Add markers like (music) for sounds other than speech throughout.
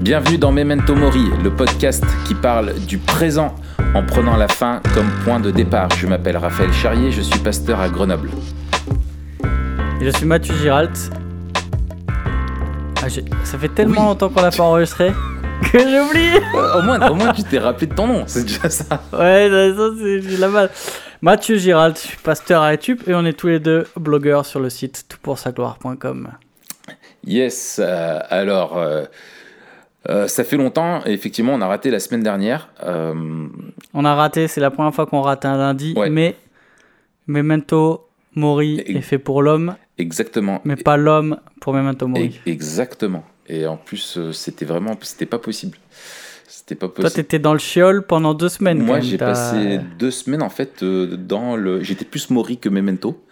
Bienvenue dans Memento Mori, le podcast qui parle du présent en prenant la fin comme point de départ. Je m'appelle Raphaël Charrier, je suis pasteur à Grenoble. Je suis Mathieu Giralt. Ah, ça fait tellement Oui. longtemps qu'on l'a pas enregistré que j'oublie. au, moins, au moins, tu t'es rappelé de ton nom, c'est déjà ça. Ouais, ça, c'est la balle. Mathieu Giralt, je suis pasteur à YouTube et on est tous les deux blogueurs sur le site toutpoursagloire.com. Yes, euh, alors, euh, euh, ça fait longtemps, et effectivement, on a raté la semaine dernière. Euh, On a raté, c'est la première fois qu'on rate un lundi, Ouais. mais Memento Mori Et- est fait pour l'homme, exactement. mais pas l'homme pour Memento Mori. Et- exactement. Et en plus, euh, c'était vraiment, c'était pas possible. C'était pas Toi, possible. t'étais dans le chiol pendant deux semaines. Moi, j'ai passé deux semaines en fait dans le. J'étais plus Maury que Memento.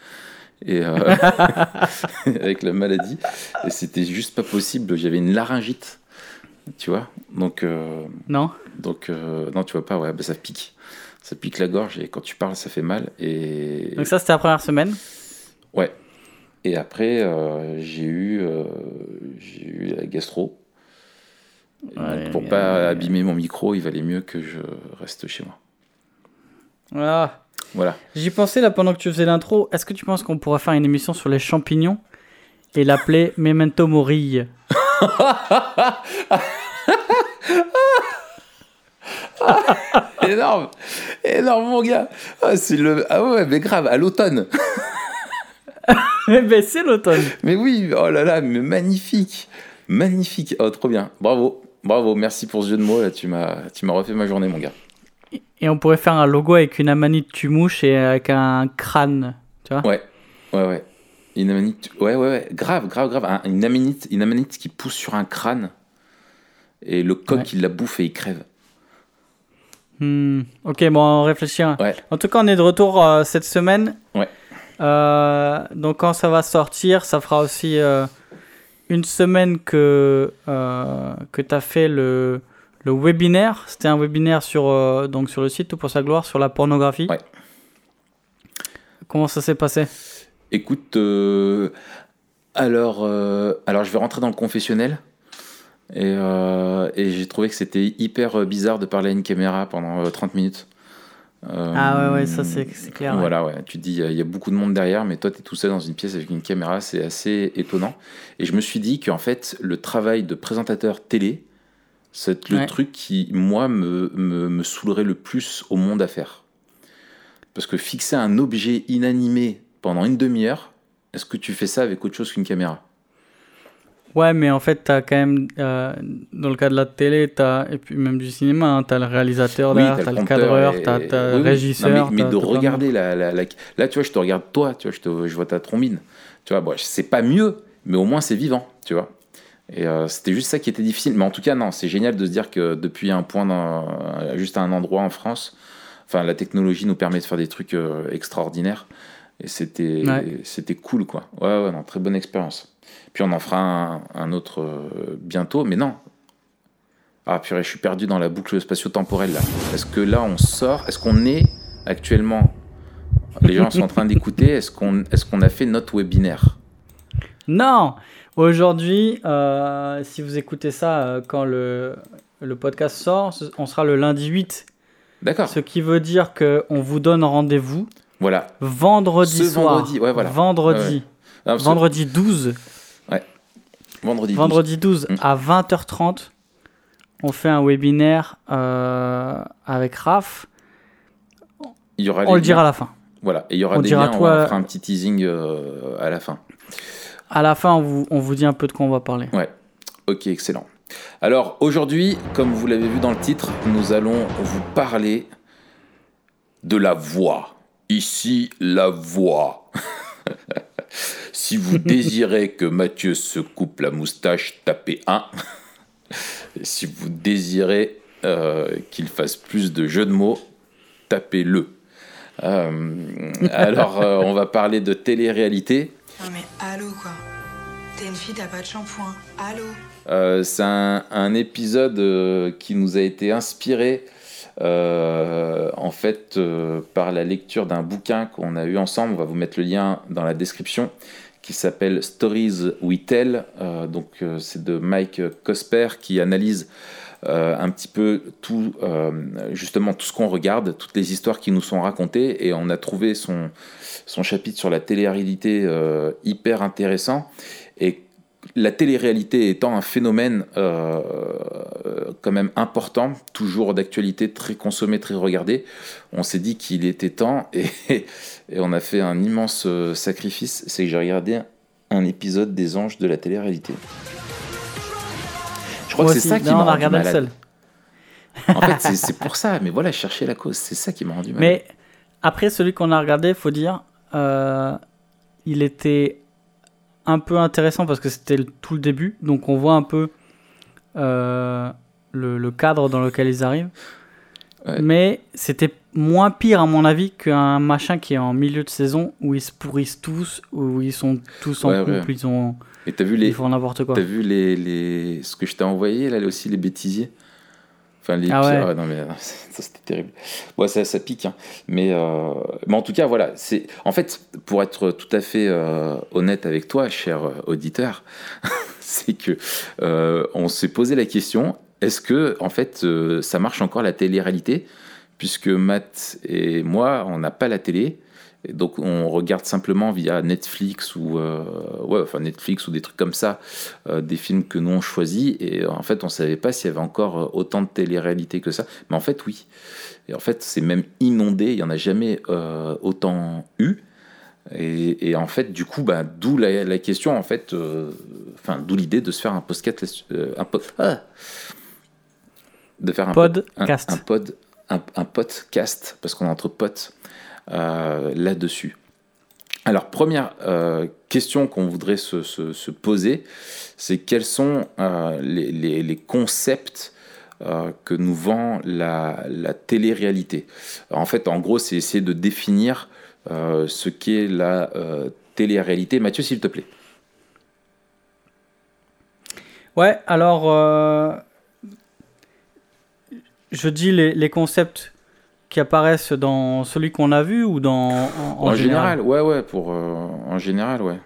Et euh, (laughs) avec la maladie. Et c'était juste pas possible. J'avais une laryngite. Tu vois Donc, euh, Non donc euh, non, tu vois pas, ouais, bah, ça pique. Ça pique la gorge et quand tu parles, ça fait mal. Et, Donc ça, c'était la première semaine? ouais. Et après, euh, j'ai eu, j'ai eu la gastro. Donc, pour ouais, pas abîmer mon micro, il valait mieux que je reste chez moi. Ah. Voilà. J'y pensais là pendant que tu faisais l'intro. Est-ce que tu penses qu'on pourrait faire une émission sur les champignons et l'appeler (laughs) Memento Mori? (laughs) Énorme, énorme mon gars. Ah, c'est le... ah ouais, mais grave, à l'automne. (laughs) Eh ben c'est l'automne. Mais oui, oh là là, mais magnifique, magnifique. Oh, trop bien. Bravo, bravo. Merci pour ce jeu de mots là. Tu m'as, tu m'as refait ma journée, mon gars. Et on pourrait faire un logo avec une amanite tumouche et avec un crâne. Tu vois? Ouais, ouais, ouais. Une amanite, ouais, ouais, ouais. Grave, grave, grave. Un- une amanite, une amanite qui pousse sur un crâne et le coq Ouais. il la bouffe et il crève. Hmm, Ok, bon, on réfléchit. Ouais. En tout cas, on est de retour euh, cette semaine. Ouais. Euh, donc quand ça va sortir, ça fera aussi euh, une semaine que, que tu as fait le, le webinaire. C'était un webinaire sur, donc sur le site Tout pour sa gloire, sur la pornographie. Ouais. Comment ça s'est passé? Écoute, euh, alors, euh, alors je vais rentrer dans le confessionnel. Et, euh, et j'ai trouvé que c'était hyper bizarre de parler à une caméra pendant euh, 30 minutes. Ah ouais, ouais, ça c'est clair. Voilà, ouais. Tu te dis, il y a- il y, a beaucoup de monde derrière, mais toi, tu es tout seul dans une pièce avec une caméra, c'est assez étonnant. Et je me suis dit qu'en fait, le travail de présentateur télé, c'est le Ouais. truc qui, moi, me, me, me saoulerait le plus au monde à faire. Parce que fixer un objet inanimé pendant une demi-heure, est-ce que tu fais ça avec autre chose qu'une caméra? Ouais, mais en fait, t'as quand même, euh, dans le cas de la télé, t'as, et puis même du cinéma, hein, t'as le réalisateur Oui, t'as t'as le cadreur, t'as oui, le régisseur. Non, mais, de regarder la, la, la- Là, tu vois, je te regarde toi, tu vois, je, te, je vois ta trombine. Tu vois, bon, c'est pas mieux, mais au moins c'est vivant, tu vois. Et euh, c'était juste ça qui était difficile. Mais en tout cas, non, c'est génial de se dire que depuis un point, juste à un endroit en France, enfin, la technologie nous permet de faire des trucs euh, extraordinaires. Et c'était Ouais. c'était cool, quoi. Ouais, ouais, non, très bonne expérience. Puis on en fera un, un autre euh, bientôt, mais non. Ah purée, je suis perdu dans la boucle spatio-temporelle là. Est-ce que là on sort? Est-ce qu'on est actuellement? Les gens sont en train d'écouter. Est-ce qu'on est qu'on a fait notre webinaire? Non Aujourd'hui, euh, si vous écoutez ça euh, quand le, le podcast sort, on sera le lundi 8. D'accord. Ce qui veut dire qu'on vous donne rendez-vous Voilà. vendredi Ce soir. vendredi, ouais, voilà. Vendredi. Ouais, ouais. Ah, que- Vendredi 12. Vendredi. 12. Vendredi 12 Mm. à 20h30. On fait un webinaire euh, avec Raph. Il y aura On le dira à liens. la fin. Voilà. Et il y aura on des dira liens. On toi- fera un petit teasing euh, à la fin. À la fin, on vous, on vous dit un peu de quoi on va parler. Ouais. Ok, excellent. Alors aujourd'hui, comme vous l'avez vu dans le titre, nous allons vous parler de la voix. Ici, la voix. (laughs) si vous (laughs) désirez que Mathieu se coupe la moustache, tapez 1. Et si vous désirez euh, qu'il fasse plus de jeux de mots, tapez-le. Euh, (laughs) alors, euh, on va parler de télé-réalité. Non mais allô quoi. T'es une fille, t'as pas de shampoing. Allô Euh, c'est un, un épisode euh, qui nous a été inspiré euh, en fait euh, par la lecture d'un bouquin qu'on a eu ensemble. On va vous mettre le lien dans la description, qui s'appelle Stories We Tell. donc c'est de Mike Cosper qui analyse un petit peu tout, justement tout ce qu'on regarde, toutes les histoires qui nous sont racontées, et on a trouvé son, son chapitre sur la télé-réalité hyper intéressant. La télé-réalité étant un phénomène euh, quand même important, toujours d'actualité, très consommé, très regardé, on s'est dit qu'il était temps (laughs) et, on a fait un immense euh, sacrifice, c'est que j'ai regardé un épisode des Anges de la télé-réalité. Je crois que c'est ça qui m'a rendu malade. Seul. en fait, (laughs) c'est pour ça, mais voilà, chercher la cause, c'est ça qui m'a rendu malade. Mais après, celui qu'on a regardé, il faut dire, euh, il était un peu intéressant parce que c'était tout le début, donc on voit un peu euh, le, cadre dans lequel ils arrivent. Mais c'était moins pire à mon avis qu'un machin qui est en milieu de saison où ils se pourrissent tous, où ils sont tous en couple, ils ont. Et as vu les, ils font n'importe quoi. T'as vu les, les, ce que je t'ai envoyé là aussi les bêtisiers? Enfin, les ah pires, non, mais (laughs) ça c'était terrible. Ouais, ça, ça pique, hein. mais, euh, mais en tout cas, voilà. C'est En fait, pour être tout à fait euh, honnête avec toi, cher euh, auditeur, (laughs) c'est que on s'est posé la question est-ce que, en fait, ça marche encore la télé-réalité? Puisque Matt et moi, on n'a pas la télé donc on regarde simplement via Netflix ou euh, ouais, enfin Netflix ou des trucs comme ça, euh, des films que nous on choisit. Et en fait on savait pas s'il y avait encore euh, autant de télé-réalité que ça, mais en fait oui. Et en fait c'est même inondé, il y en a jamais autant eu. Et, en fait du coup bah, d'où la, question en fait, enfin d'où l'idée de se faire un podcast, un pod, ah, de faire un podcast, un, pod, un podcast parce qu'on est entre potes. euh, là-dessus. Alors, première euh, question qu'on voudrait se, poser, c'est quels sont euh, les, concepts que nous vend la, télé-réalité? En fait, en gros, c'est essayer de définir ce qu'est la télé-réalité. Mathieu, s'il te plaît. Ouais, alors, je dis les concepts qui apparaissent dans celui qu'on a vu ou dans en, général, ouais ouais pour euh, en général ouais.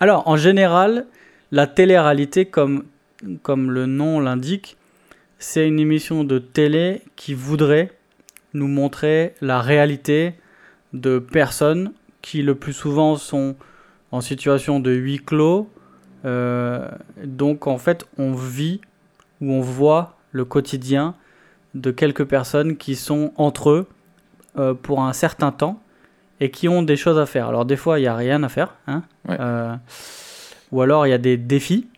Alors en général la télé-réalité comme comme le nom l'indique c'est une émission de télé qui voudrait nous montrer la réalité de personnes qui le plus souvent sont en situation de huis clos. Euh, donc en fait on vit ou on voit le quotidien de quelques personnes qui sont entre eux euh, pour un certain temps et qui ont des choses à faire. Alors des fois, il n'y a rien à faire. Hein euh, ou alors, il y a des défis.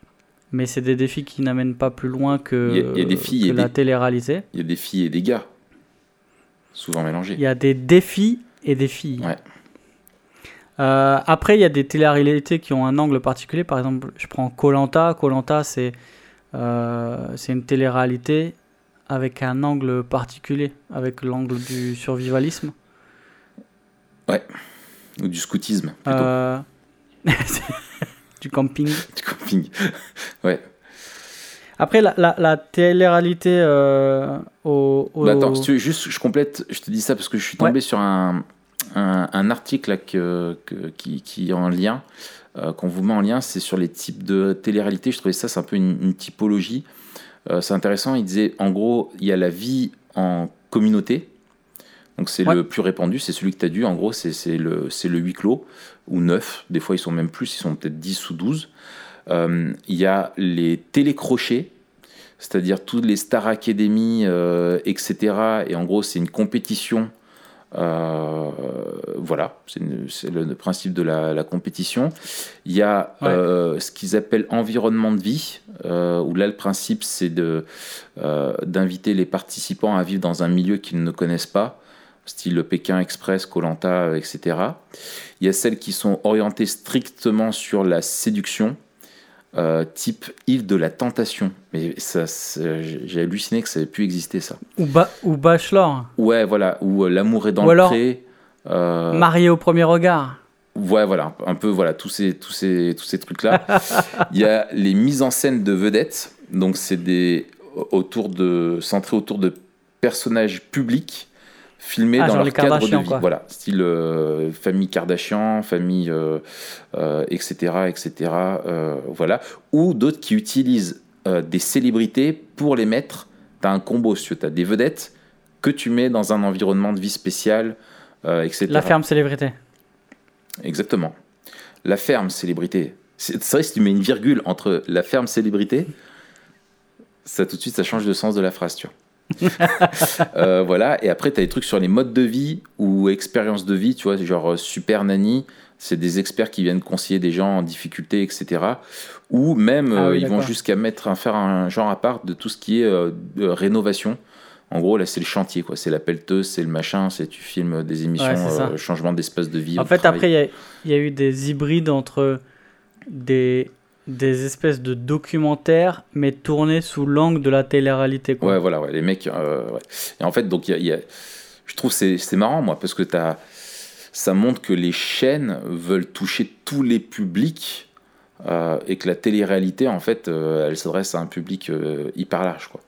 Mais c'est des défis qui n'amènent pas plus loin que, y a, des filles la télé-réalité. Il y a des filles et des gars. Souvent mélangés. Il y a des défis et des filles. Euh, après, il y a des télé-réalités qui ont un angle particulier. Par exemple, je prends Colanta. Colanta, c'est c'est une télé-réalité avec un angle particulier, avec l'angle du survivalisme. Ouais, ou du scoutisme plutôt. Euh, (laughs) du camping. (laughs) du camping, (laughs) ouais. Après, la, la, la télé-réalité euh, au. Bah, attends, si tu veux, juste, je complète, je te dis ça parce que je suis tombé sur un, un, article là, que, qui, qui, est en lien, euh, qu'on vous met en lien, c'est sur les types de télé-réalité. Je trouvais ça, c'est un peu une, une typologie. Euh, c'est intéressant, il disait en gros, il y a la vie en communauté. Donc c'est le plus répandu, c'est celui que tu as dû. En gros, c'est le, le huis clos, ou neuf. Des fois, ils sont même plus, ils sont peut-être 10 ou 12. Euh, il y a les télécrochets, c'est-à-dire toutes les Star Academy, euh, etc. Et en gros, c'est une compétition euh, voilà, c'est le, principe de la, compétition. Il y a euh, ce qu'ils appellent environnement de vie, euh, où là le principe c'est d'inviter les participants à vivre dans un milieu qu'ils ne connaissent pas, style le Pékin Express, Colanta, etc. Il y a celles qui sont orientées strictement sur la séduction, euh, type île de la tentation. Mais ça, j'ai halluciné que ça avait pu exister ça. Ou, ou Bachelor. Ouais, voilà. Ou euh, l'amour est dans le pré. Euh... Marié au premier regard. Ouais, voilà, un peu, voilà, tous ces, tous ces, tous ces trucs-là. (laughs) Il y a les mises en scène de vedettes. Donc, c'est des autour de centré autour de personnages publics filmés Ah, dans leur cadre de vie. quoi. Voilà, style euh, famille Kardashian, famille, euh, euh, etc., etc. voilà. Ou d'autres qui utilisent des célébrités pour les mettre. Tu as un combo, tu as des vedettes que tu mets dans un environnement de vie spécial, etc. La ferme célébrité. Exactement. La ferme célébrité. C'est c'est vrai, si tu mets une virgule entre la ferme célébrité, ça tout de suite, ça change de sens de la phrase, tu vois. (laughs) Euh, voilà, et après, tu as des trucs sur les modes de vie ou expériences de vie, tu vois, genre euh, Super Nanny, c'est des experts qui viennent conseiller des gens en difficulté, etc. Ou même, Ah euh, oui, ils vont jusqu'à mettre, faire un genre à part de tout ce qui est euh, de rénovation. En gros, là, c'est le chantier, quoi. C'est la pelleteuse, c'est le machin, c'est tu filmes des émissions, Ouais, euh, changement d'espace de vie. En fait, travail. après, il y y, a eu des hybrides entre des, des espèces de documentaires, mais tournés sous l'angle de la télé-réalité. quoi. Ouais, voilà, ouais, les mecs. euh, ouais. Et en fait, donc, y a- y a- je trouve que c'est c'est marrant, moi, parce que as, ça montre que les chaînes veulent toucher tous les publics euh, et que la télé-réalité, en fait, euh, elle s'adresse à un public hyper large, quoi.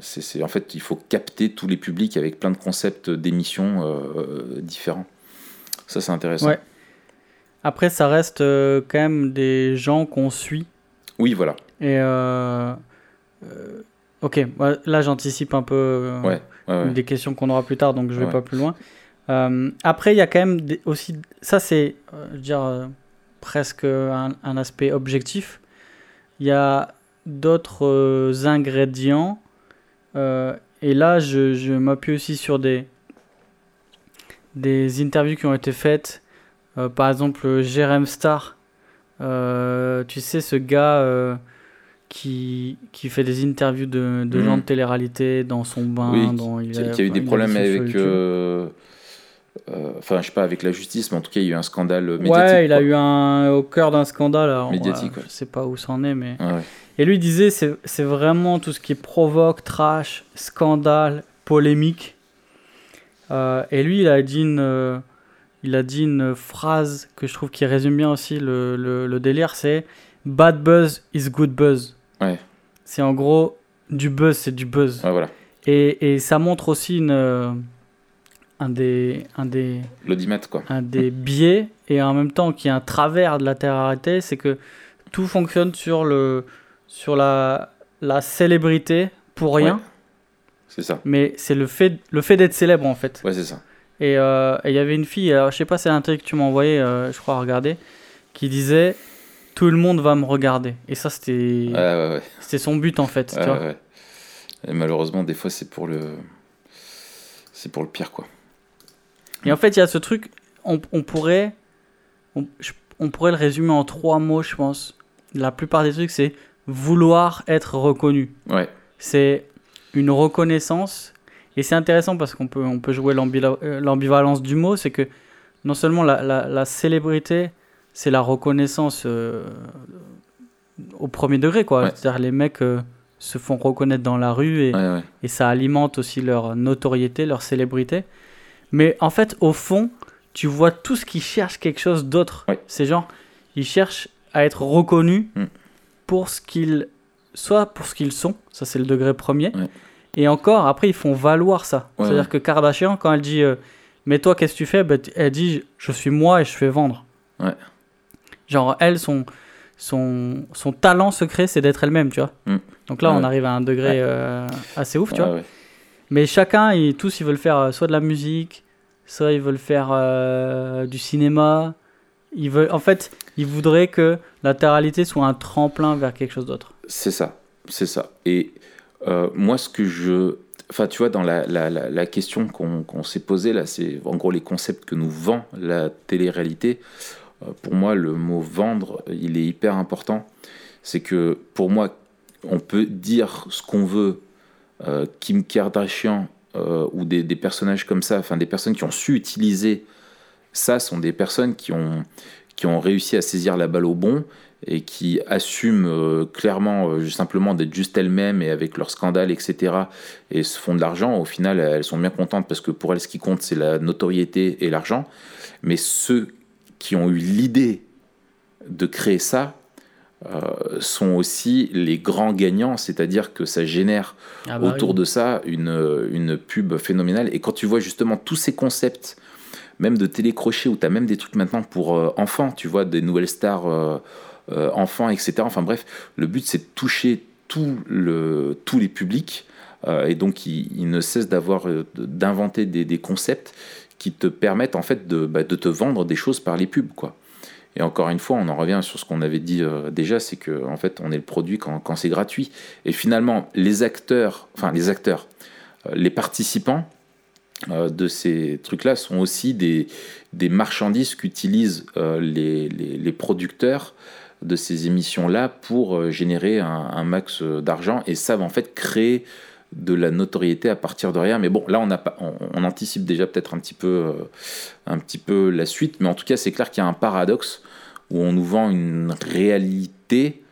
C'est c'est- en fait, il faut capter tous les publics avec plein de concepts d'émissions différents. Ça, c'est intéressant. Ouais. Après, ça reste euh, quand même des gens qu'on suit. Oui, voilà. Et euh, euh, ok, là j'anticipe un peu Ouais, ouais, ouais. des questions qu'on aura plus tard, donc je vais pas plus loin. Après, il y a quand même des- aussi, ça c'est, je veux dire, presque un, un aspect objectif. Il y a d'autres ingrédients. et là, je, je m'appuie aussi sur des, des interviews qui ont été faites. Euh, par exemple, Jérém Star. Euh, tu sais, ce gars euh, qui, qui fait des interviews de, de Mhm. gens de télé-réalité dans son bain. Oui, dans, il qui, a, a- qui a eu des problèmes avec. Enfin, je sais pas, avec la justice, mais en tout cas, il y a eu un scandale médiatique. Ouais, il a eu un au cœur d'un scandale. alors, Médiatique, ouais. Je sais pas où c'en est, mais. Ouais. Et lui disait, c'est c'est vraiment tout ce qui provoque, trash, scandale, polémique. Et lui, il a dit une, il a dit une phrase que je trouve qui résume bien aussi le, le, le délire, c'est bad buzz is good buzz. Ouais. C'est en gros du buzz, c'est du buzz. Ouais, voilà. Et, et ça montre aussi une, euh, un des, un des, L'audimat, quoi. un des (laughs) biais et en même temps qui est un travers de la télé c'est que tout fonctionne sur le sur la la célébrité pour rien Ouais. C'est ça. mais c'est le fait le fait d'être célèbre en fait Ouais, c'est ça. Et euh, et il y avait une fille alors, je sais pas c'est un truc que tu m'as envoyé euh, je crois à regarder qui disait tout le monde va me regarder et ça c'était Ouais, ouais, ouais. c'était son but en fait tu vois. Et malheureusement, des fois, c'est pour le. C'est pour le pire, quoi. Et en fait, il y a ce truc, on, on pourrait, on, je- on pourrait le résumer en trois mots, je pense. La plupart des trucs, c'est vouloir être reconnu. Ouais. C'est une reconnaissance. Et c'est intéressant parce qu'on peut, on peut jouer euh, l'ambivalence du mot. C'est que non seulement la, la- la célébrité, c'est la reconnaissance euh, au premier degré, quoi. Ouais. C'est-à-dire les mecs euh, se font reconnaître dans la rue et, Ouais, ouais. et ça alimente aussi leur notoriété, leur célébrité. Mais en fait, au fond, tu vois tous qui cherchent quelque chose d'autre. C'est genre, ils cherchent à être reconnus Mm. pour ce qu'ils, soit pour ce qu'ils sont, ça c'est le degré premier. Et encore, après, ils font valoir ça. Ouais, C'est-à-dire que Kardashian, quand elle dit, euh, mais toi, qu'est-ce que tu fais? T- Elle dit, je suis moi et je fais vendre. Ouais. Genre, elle, son, son, son talent secret, c'est d'être elle-même, tu vois. Mm. Donc là, Ouais. on arrive à un degré euh, assez ouf, tu vois. Mais chacun, ils, tous, ils veulent faire euh, soit de la musique, soit ils veulent faire euh, du cinéma. Ils veulent, en fait, ils voudraient que la télé soit un tremplin vers quelque chose d'autre. C'est ça, c'est ça. Et euh, moi, ce que je... Enfin, tu vois, dans la, question qu'on s'est posée, là, c'est en gros les concepts que nous vend la télé-réalité. Euh, pour moi, le mot vendre, il est hyper important. C'est que pour moi, on peut dire ce qu'on veut, euh, Kim Kardashian ou des, des personnages comme ça, enfin des personnes qui ont su utiliser ça, sont des personnes qui ont, qui ont réussi à saisir la balle au bon et qui assument euh, clairement euh, simplement d'être juste elles-mêmes et avec leurs scandales, etc. et se font de l'argent. Au final, elles sont bien contentes parce que pour elles, ce qui compte, c'est la notoriété et l'argent. Mais ceux qui ont eu l'idée de créer ça, euh, sont aussi les grands gagnants, c'est-à-dire que ça génère Ah bah autour oui. de ça une, une pub phénoménale. Et quand tu vois justement tous ces concepts, même de télécrochet, où tu as même des trucs maintenant pour enfants, tu vois, des nouvelles stars euh, enfants, etc. Enfin bref, le but c'est de toucher tout le, tous les publics. euh, et donc, il, ne cesse d'avoir, euh, d'inventer des, concepts qui te permettent en fait de, bah, de te vendre des choses par les pubs, quoi. Et encore une fois, on en revient sur ce qu'on avait dit déjà, c'est que en fait, on est le produit quand, quand c'est gratuit. Et finalement, les acteurs, enfin les acteurs, les participants de ces trucs-là sont aussi des, des marchandises qu'utilisent les, les producteurs de ces émissions-là pour euh, générer un, un max euh, d'argent et savent en fait créer de la notoriété à partir de rien. Mais bon, là, on, a on, on anticipe déjà peut-être un petit peu, euh, un petit peu la suite. Mais en tout cas, c'est clair qu'il y a un paradoxe où on nous vend une réalité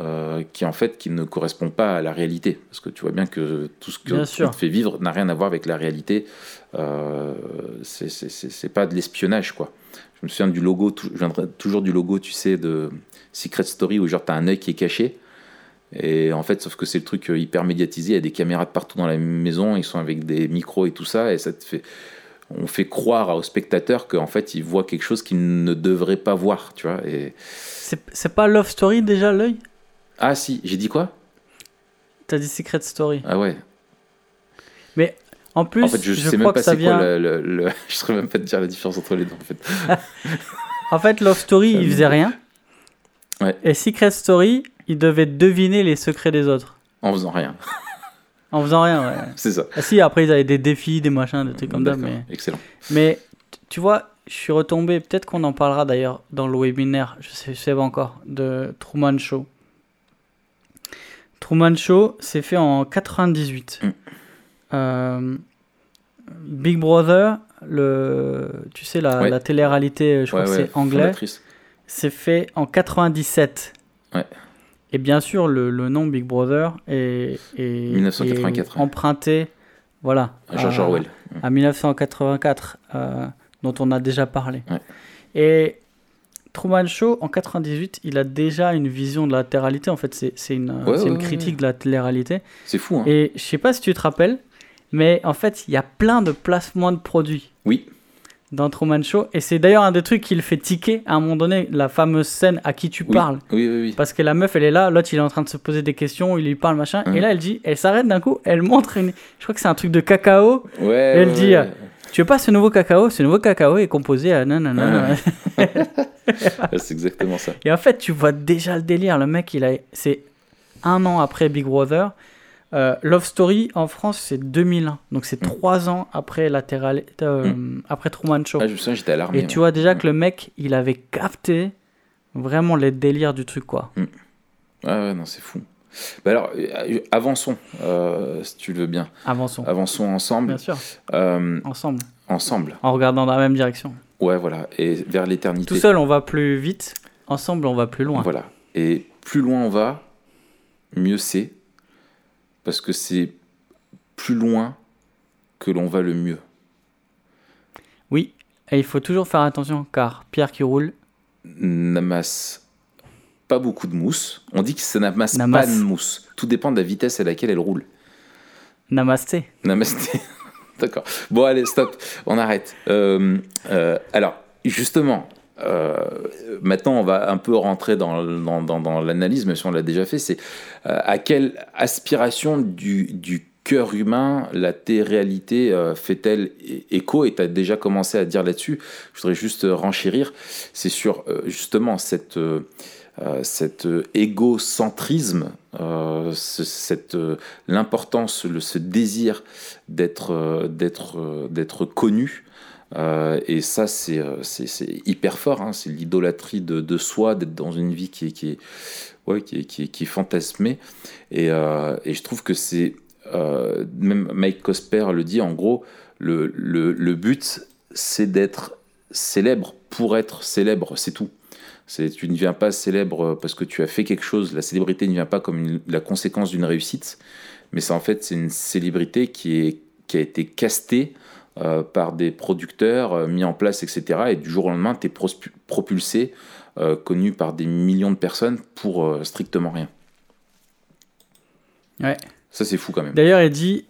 euh, qui en fait qui ne correspond pas à la réalité. Parce que tu vois bien que tout ce que te fait vivre n'a rien à voir avec la réalité. Euh, c'est- pas de l'espionnage, quoi. Je me souviens du logo, je viendrai toujours du logo, tu sais, de Secret Story, où genre t'as un œil qui est caché. Et en fait, sauf que c'est le truc euh, hyper médiatisé, il y a des caméras de partout dans la maison, ils sont avec des micros et tout ça, et ça te fait. On fait croire aux spectateurs qu'en fait, ils voient quelque chose qu'ils ne devraient pas voir, tu vois. Et... C'est pas Love Story déjà, l'œil? Ah si, j'ai dit quoi? T'as dit Secret Story. Ah ouais. En plus, en fait, je, je, sais crois même pas c'est quoi le, le- le- (laughs) Je saurais même pas te dire la différence entre les deux, en fait. (laughs) En fait, Love Story, il faisait rien. Ouais. Et Secret Story, il devait deviner les secrets des autres. En faisant rien. (laughs) En faisant rien, ouais. c'est ça. Ah si, après, ils avaient des défis, des machins, des trucs comme ça, mais... Excellent. Mais tu vois, je suis retombé, peut-être qu'on en parlera d'ailleurs dans le webinaire, je sais, je sais pas encore, de Truman Show. Truman Show, c'est fait en 98. Mm. Euh, Big Brother, le, tu sais, la, Ouais. la télé-réalité, je crois Ouais, que c'est anglais, fondatrice. C'est fait en 97. Ouais. Et bien sûr, le, le nom Big Brother est, est- 1984, est ouais. emprunté voilà, George à- Orwell. à 1984, euh, dont on a déjà parlé. Ouais. Et Truman Show, en 98, il a déjà une vision de la télé-réalité. En fait, c'est c'est une, Ouais, une critique de la télé-réalité. C'est fou, hein Et je sais pas si tu te rappelles, mais en fait, il y a plein de placements de produits Oui. Dans Truman Show. Et c'est d'ailleurs un des trucs qui le fait tiquer à un moment donné, la fameuse scène à qui tu Oui. parles. Oui, oui, oui. Parce que la meuf, elle est là, l'autre, il est en train de se poser des questions, il lui parle, machin. Mhm. Et là, elle dit, elle s'arrête d'un coup, elle montre une. Je crois que c'est un truc de cacao. Ouais, Elle ouais, dit, ouais. Tu veux pas ce nouveau cacao? Ce nouveau cacao est composé à nanana. (laughs) (laughs) Ouais, c'est exactement ça. Et en fait, tu vois déjà le délire. Le mec, il a. C'est un an après Big Brother. Euh, Love Story en France, c'est 2001. Donc c'est Mm. trois ans après, latéral, euh, après Truman Show. Ah, je me souviens, j'étais alarmé. Et tu vois déjà Mm. que le mec, il avait capté vraiment les délires du truc, quoi. Ah ouais, non, c'est fou. Bah alors, euh, avançons, euh, si tu le veux bien. Avançons. Avançons ensemble. Bien sûr, ensemble. ensemble. En regardant dans la même direction. Ouais, voilà. Et vers l'éternité. Tout seul, on va plus vite. Ensemble, on va plus loin. Voilà. Et plus loin on va, mieux c'est. Parce que c'est plus loin que l'on va le mieux. Oui, et il faut toujours faire attention, car pierre qui roule, N'amasse pas beaucoup de mousse. On dit que ça n'amasse pas de mousse. Tout dépend de la vitesse à laquelle elle roule. namasté. Namasté. (laughs) D'accord. Bon, allez, stop. On arrête. Euh, euh, alors, justement, maintenant, on va un peu rentrer dans, l'analyse, même si on l'a déjà fait. C'est euh, à quelle aspiration du, cœur humain la télé-réalité euh, fait-elle écho? Et tu as déjà commencé à dire là-dessus. Je voudrais juste euh, renchérir. C'est sur euh, justement cette. euh, euh, cet euh, égocentrisme, euh, ce- cette, euh, l'importance, ce désir euh, euh, d'être connu. Euh, et ça, c'est euh, hyper fort. hein. C'est l'idolâtrie de, soi, d'être dans une vie qui est, qui est, ouais, qui qui qui est fantasmée. Et, euh, et je trouve que c'est. même Mike Cosper le dit, en gros, le, le, le but, c'est d'être célèbre pour être célèbre, c'est tout. Tu ne viens pas célèbre parce que tu as fait quelque chose. La célébrité ne vient pas comme la conséquence d'une réussite, mais c'est en fait c'est une célébrité qui, est, qui a été castée euh, par des producteurs euh, mis en place, etc. Et du jour au lendemain, tu es propulsé, euh, connu par des millions de personnes pour strictement rien. Ouais. Ça, c'est fou quand même. D'ailleurs, il dit,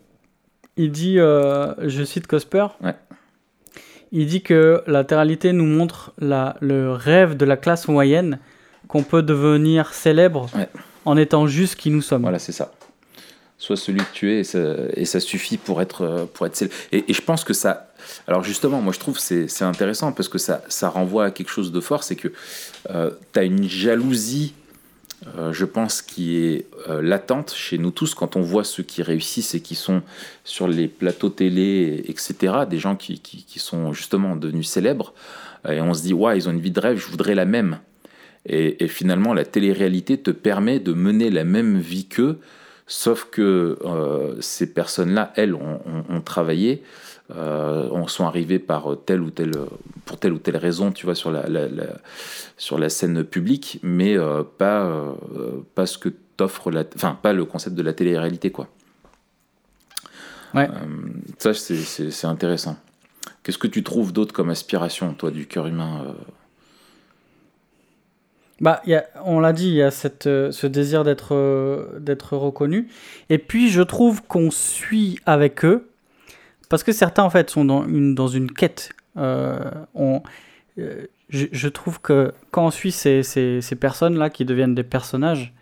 il dit je cite Cosper, ouais. il dit que la latéralité nous montre la, le rêve de la classe moyenne qu'on peut devenir célèbre en étant juste qui nous sommes. Voilà, c'est ça soit celui que tu es, et ça, suffit pour être, euh, pour être et, et, je pense que ça. Alors justement, moi je trouve c'est c'est intéressant parce que ça, ça renvoie à quelque chose de fort, c'est que euh, tu as une jalousie, euh, je pense, qui est latente chez nous tous quand on voit ceux qui réussissent et qui sont sur les plateaux télé, etc., des gens qui, qui, qui sont justement devenus célèbres, et on se dit, ouais, ils ont une vie de rêve, je voudrais la même. Et, et finalement, la télé-réalité te permet de mener la même vie qu'eux, Sauf que euh, ces personnes-là, elles, ont, travaillé, euh, sont arrivées par telle ou telle, pour telle ou telle raison, tu vois, sur la, sur la scène publique, mais euh, pas, euh, pas ce que t'offre la, enfin, pas le concept de la télé-réalité, quoi. Ouais. ça, c'est intéressant. Qu'est-ce que tu trouves d'autre comme aspiration, toi, du cœur humain bah, y a, on l'a dit, il y a cette, euh, ce désir d'être euh, d'être reconnu. Et puis, je trouve qu'on suit avec eux, parce que certains, en fait, sont dans une, dans une quête. Euh, on, je, je, trouve que quand on suit ces, ces, ces personnes-là qui deviennent des personnages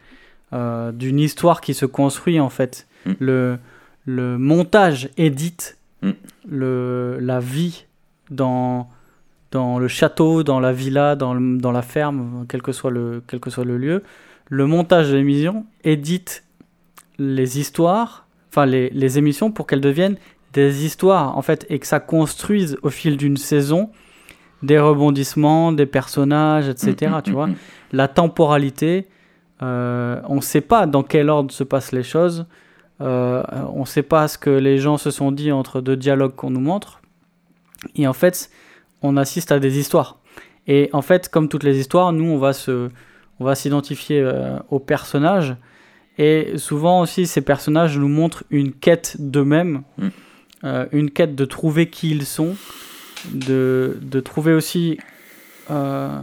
d'une histoire qui se construit, en fait, mm. le, le montage édite mm. le, la vie dans dans le château, dans la villa, dans, dans la ferme, quel que, soit le, quel que soit le lieu, le montage de l'émission édite les histoires, enfin les, les émissions pour qu'elles deviennent des histoires en fait et que ça construise au fil d'une saison des rebondissements, des personnages, etc. Mm, mm, tu vois, mm, la temporalité, euh, on ne sait pas dans quel ordre se passent les choses, euh, on ne sait pas ce que les gens se sont dit entre deux dialogues qu'on nous montre, et en fait on assiste à des histoires. Et en fait, comme toutes les histoires, nous, on va se, on va s'identifier euh, aux personnages. Et souvent aussi, ces personnages nous montrent une quête d'eux-mêmes, mm. euh, une quête de trouver qui ils sont, de, de trouver aussi euh,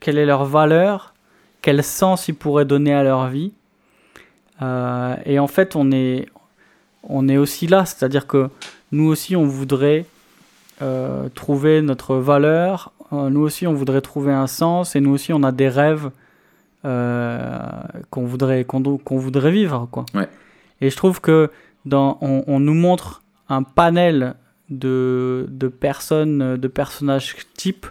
quelle est leur valeur, quel sens ils pourraient donner à leur vie. et en fait, on est, on est aussi là, c'est-à-dire que nous aussi, on voudrait euh, trouver notre valeur. Euh, nous aussi, on voudrait trouver un sens et nous aussi, on a des rêves euh, qu'on voudrait, qu'on, voudrait vivre. Quoi. Et je trouve que dans, on, nous montre un panel de, de personnes, de personnages types,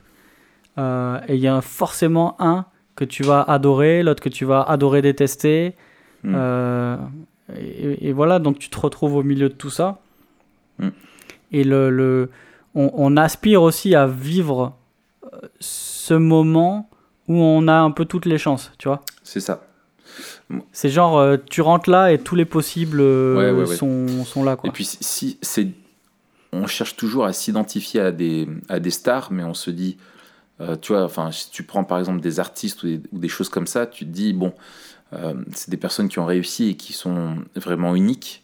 et il y a forcément un que tu vas adorer, l'autre que tu vas adorer détester. Hmm. Et, voilà, donc tu te retrouves au milieu de tout ça. Hmm. Et le, le, on, aspire aussi à vivre euh, ce moment où on a un peu toutes les chances, tu vois. C'est ça. C'est genre, euh, tu rentres là et tous les possibles euh, Sont, sont, là. Quoi. Et puis, si, c'est, on cherche toujours à s'identifier à des, à des stars, mais on se dit, tu vois, enfin, si tu prends par exemple des artistes ou des, choses comme ça, tu te dis, bon, c'est des personnes qui ont réussi et qui sont vraiment uniques.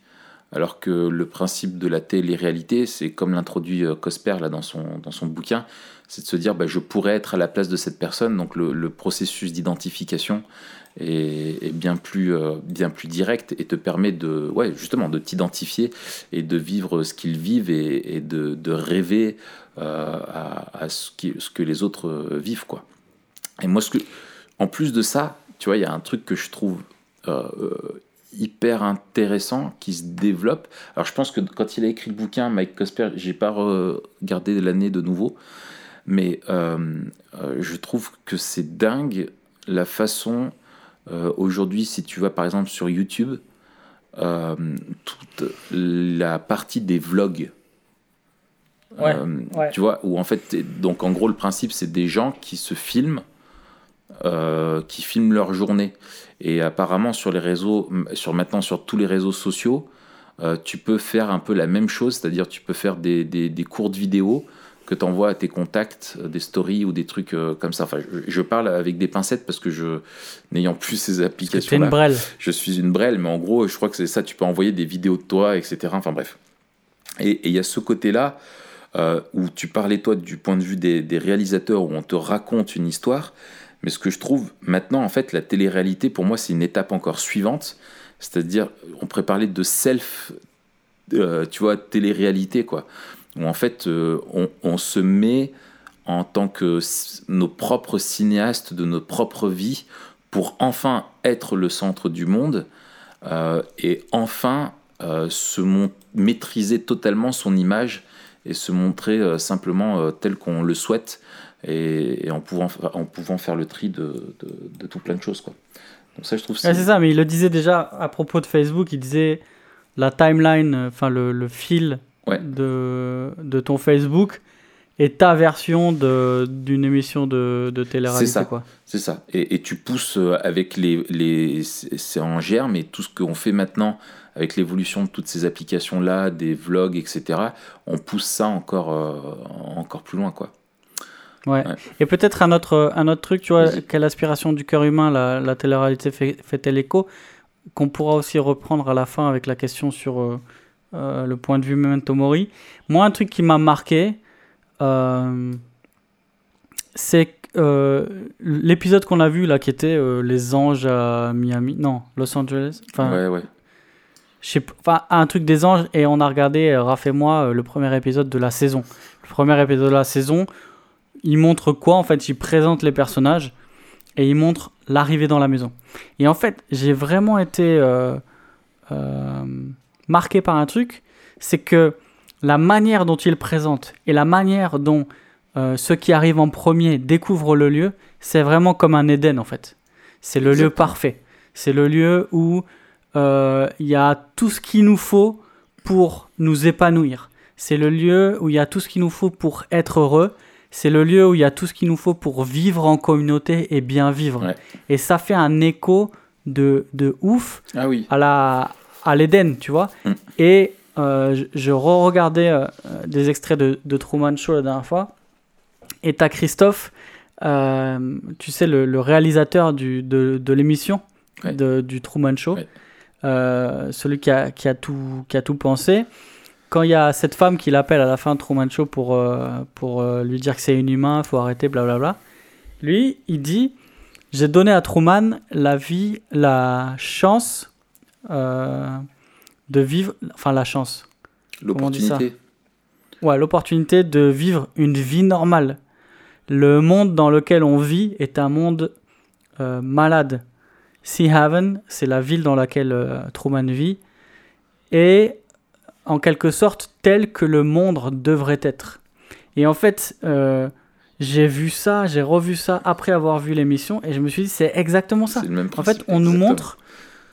Alors que le principe de la télé-réalité, c'est comme l'introduit euh, Cosper là, dans, son, dans son bouquin, c'est de se dire bah, je pourrais être à la place de cette personne. Donc le, processus d'identification est, bien, plus, euh, bien plus direct et te permet de, ouais, justement de t'identifier et de vivre ce qu'ils vivent et, de, rêver euh, à, ce, qui, ce, que les autres vivent. Quoi. Et moi, en plus de ça, tu vois, il y a un truc que je trouve hyper intéressant qui se développe. Alors je pense que quand il a écrit le bouquin, Mike Cosper, j'ai pas regardé l'année de nouveau, mais euh, euh, je trouve que c'est dingue la façon euh, aujourd'hui, si tu vas par exemple sur YouTube, toute la partie des vlogs. Tu vois, où en fait, donc en gros, le principe, c'est des gens qui se filment, qui filment leur journée. Et apparemment, sur les réseaux, sur maintenant sur tous les réseaux sociaux, euh, tu peux faire un peu la même chose, c'est-à-dire tu peux faire des, des, des courtes vidéos que tu envoies à tes contacts, euh, des stories ou des trucs euh, comme ça. Enfin, je, parle avec des pincettes parce que je, n'ayant plus ces applications. une brêle. Je suis une brêle, mais en gros, je crois que c'est ça. Tu peux envoyer des vidéos de toi, etc. Enfin bref. Et il y a ce côté-là euh, où tu parlais toi du point de vue des, des, réalisateurs, où on te raconte une histoire. Mais ce que je trouve maintenant, en fait, la télé-réalité, pour moi, c'est une étape encore suivante. C'est-à-dire, on pourrait parler de self, euh, tu vois, télé-réalité, quoi. Où en fait, euh, on, se met en tant que nos propres cinéastes de notre propre vie pour enfin être le centre du monde euh, et enfin se maîtriser totalement son image et se montrer simplement tel qu'on le souhaite et, et, en, pouvant, en pouvant faire le tri de, de, de tout plein de choses. Quoi. Donc ça, je trouve c'est... Ouais, c'est ça, mais il le disait déjà à propos de Facebook, il disait la timeline, enfin le, le fil ouais. de, de ton Facebook et ta version d'une émission de, de télé-réalité. C'est ça. C'est ça. Et, et, tu pousses euh, avec les. les c'est en germe, et tout ce qu'on fait maintenant, avec l'évolution de toutes ces applications-là, des vlogs, etc., on pousse ça encore, euh, encore plus loin, quoi. Ouais. ouais. Et peut-être un autre, un autre truc, tu vois, quelle aspiration du cœur humain la, la télé-réalité fait-elle écho Qu'on pourra aussi reprendre à la fin avec la question sur euh, euh, le point de vue Memento Mori. Moi, un truc qui m'a marqué, euh, c'est euh, l'épisode qu'on a vu là qui était les anges à Miami non Los Angeles enfin ouais ouais je sais un truc des anges et on a regardé Raph et moi le premier épisode de la saison le premier épisode de la saison il montre quoi en fait il présente les personnages et il montre l'arrivée dans la maison et en fait j'ai vraiment été euh, euh, marqué par un truc c'est que la manière dont il présente et la manière dont euh, ceux qui arrivent en premier découvrent le lieu, c'est vraiment comme un Éden en fait. C'est le lieu parfait. C'est le lieu où il y a tout ce qu'il nous faut pour nous épanouir. C'est le lieu où il y a tout ce qu'il nous faut pour être heureux. C'est le lieu où il y a tout ce qu'il nous faut pour vivre en communauté et bien vivre. Ouais. Et ça fait un écho de, de ouf ah oui. à la à l'Éden, tu vois. Mm. Et euh, je, je re-regardais euh, des extraits de, de, Truman Show la dernière fois. Et t'as Christophe, euh, tu sais, le, le réalisateur du, de, de l'émission ouais. du Truman Show, ouais. Celui qui a, qui, a tout, qui a tout pensé. Quand il y a cette femme qui l'appelle à la fin de Truman Show pour, euh, pour lui dire que c'est inhumain, faut arrêter, blablabla, lui, il dit J'ai donné à Truman la vie, la chance de vivre, enfin la chance. L'opportunité. Ouais, l'opportunité de vivre une vie normale. Le monde dans lequel on vit est un monde euh, malade. Sea Haven, c'est la ville dans laquelle euh, Truman vit, et en quelque sorte tel que le monde devrait être. Et en fait, euh, j'ai vu ça, j'ai revu ça après avoir vu l'émission, et je me suis dit c'est exactement ça. Le même en fait, on nous montre,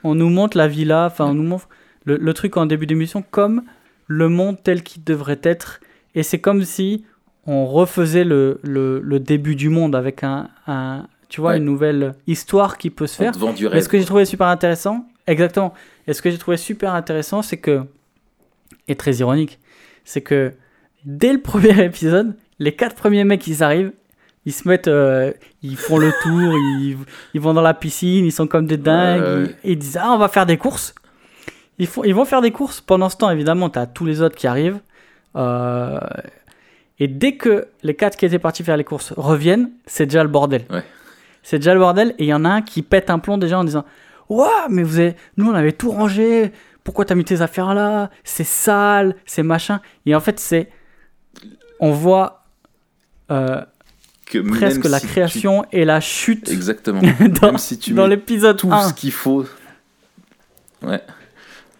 on nous montre la villa, enfin, on nous montre le, le truc en début d'émission comme le monde tel qu'il devrait être. Et c'est comme si on refaisait le, le, le, début du monde avec un, un tu vois, Ouais. une nouvelle histoire qui peut se faire. On te vend du Mais rêve. ce que j'ai trouvé super intéressant, exactement. Et ce que j'ai trouvé super intéressant, c'est que, et très ironique, c'est que dès le premier (laughs) épisode, les quatre premiers mecs, ils arrivent, ils se mettent, euh, ils font le tour, (laughs) ils, ils vont dans la piscine, ils sont comme des dingues, ouais. Ils, ils disent ah on va faire des courses. Ils, font, ils vont faire des courses. Pendant ce temps, évidemment, tu as tous les autres qui arrivent. Euh, et dès que les quatre qui étaient partis faire les courses reviennent, c'est déjà le bordel. Ouais. C'est déjà le bordel. Et il y en a un qui pète un plomb déjà en disant Ouah, mais vous avez... nous on avait tout rangé. Pourquoi t'as mis tes affaires là? C'est sale, c'est machin. Et en fait, c'est. On voit euh, Que presque même la si création et la chute Exactement. (laughs) dans, même si tu dans l'épisode tout 1. ce qu'il faut. Ouais.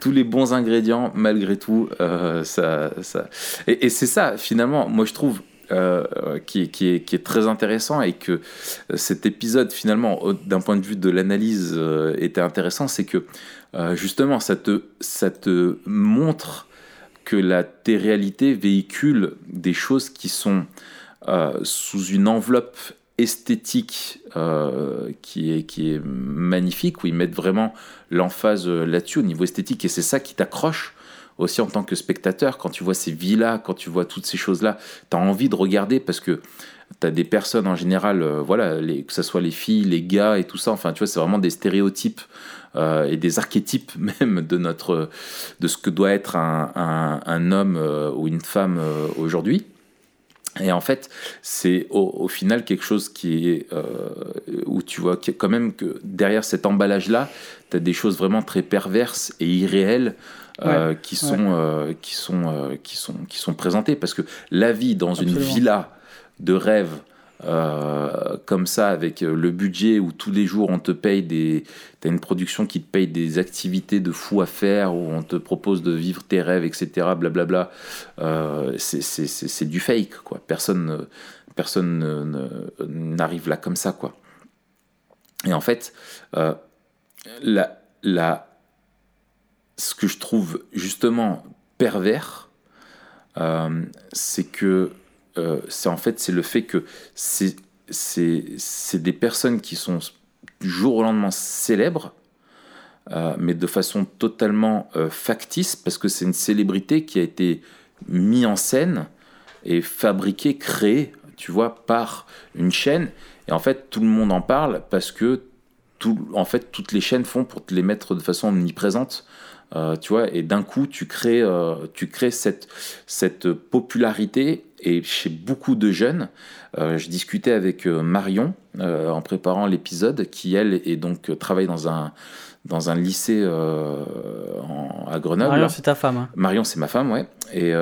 Tous les bons ingrédients, malgré tout, euh, ça, ça. Et, et c'est ça, finalement, moi je trouve, euh, qui, est, très intéressant et que cet épisode, finalement, d'un point de vue de l'analyse, euh, était intéressant, c'est que euh, justement, ça te, montre que la réalité véhicule des choses qui sont euh, sous une enveloppe esthétique euh, qui, est, magnifique, où ils mettent vraiment l'emphase euh, là-dessus au niveau esthétique, et c'est ça qui t'accroche aussi en tant que spectateur, quand tu vois ces villas, quand tu vois toutes ces choses-là, tu as envie de regarder parce que T'as des personnes en général, euh, voilà, que ce soit les filles, les gars et tout ça. Enfin, tu vois, c'est vraiment des stéréotypes euh, et des archétypes (laughs) même de notre, de ce que doit être un, homme euh, ou une femme aujourd'hui. Et en fait, c'est au, final quelque chose qui est où tu vois quand même que derrière cet emballage-là, tu as des choses vraiment très perverses et irréelles euh, qui sont euh, qui sont euh, qui sont qui sont présentées parce que la vie dans une villa de rêve comme ça avec le budget où tous les jours on te paye des t'as une production qui te paye des activités de fou à faire où on te propose de vivre tes rêves etc blablabla c'est du fake quoi. Personne ne- personne ne- ne- n'arrive là comme ça quoi. Et en fait la, la, ce que je trouve justement pervers, euh, c'est que euh, c'est en fait c'est le fait que c'est c'est des personnes qui sont du jour au lendemain célèbres, euh, mais de façon totalement factice parce que c'est une célébrité qui a été mise en scène et fabriquée, créée, tu vois, par une chaîne. Et en fait, tout le monde en parle parce que tout, en fait, toutes les chaînes font pour te les mettre de façon omniprésente. Euh, tu vois, et d'un coup, tu crées, euh, tu crées cette, cette popularité. Et chez beaucoup de jeunes, euh, je discutais avec Marion en préparant l'épisode, qui elle est donc travaille dans un dans un lycée en- à Grenoble. Marion, c'est ta femme. hein. Marion, c'est ma femme, ouais. Et,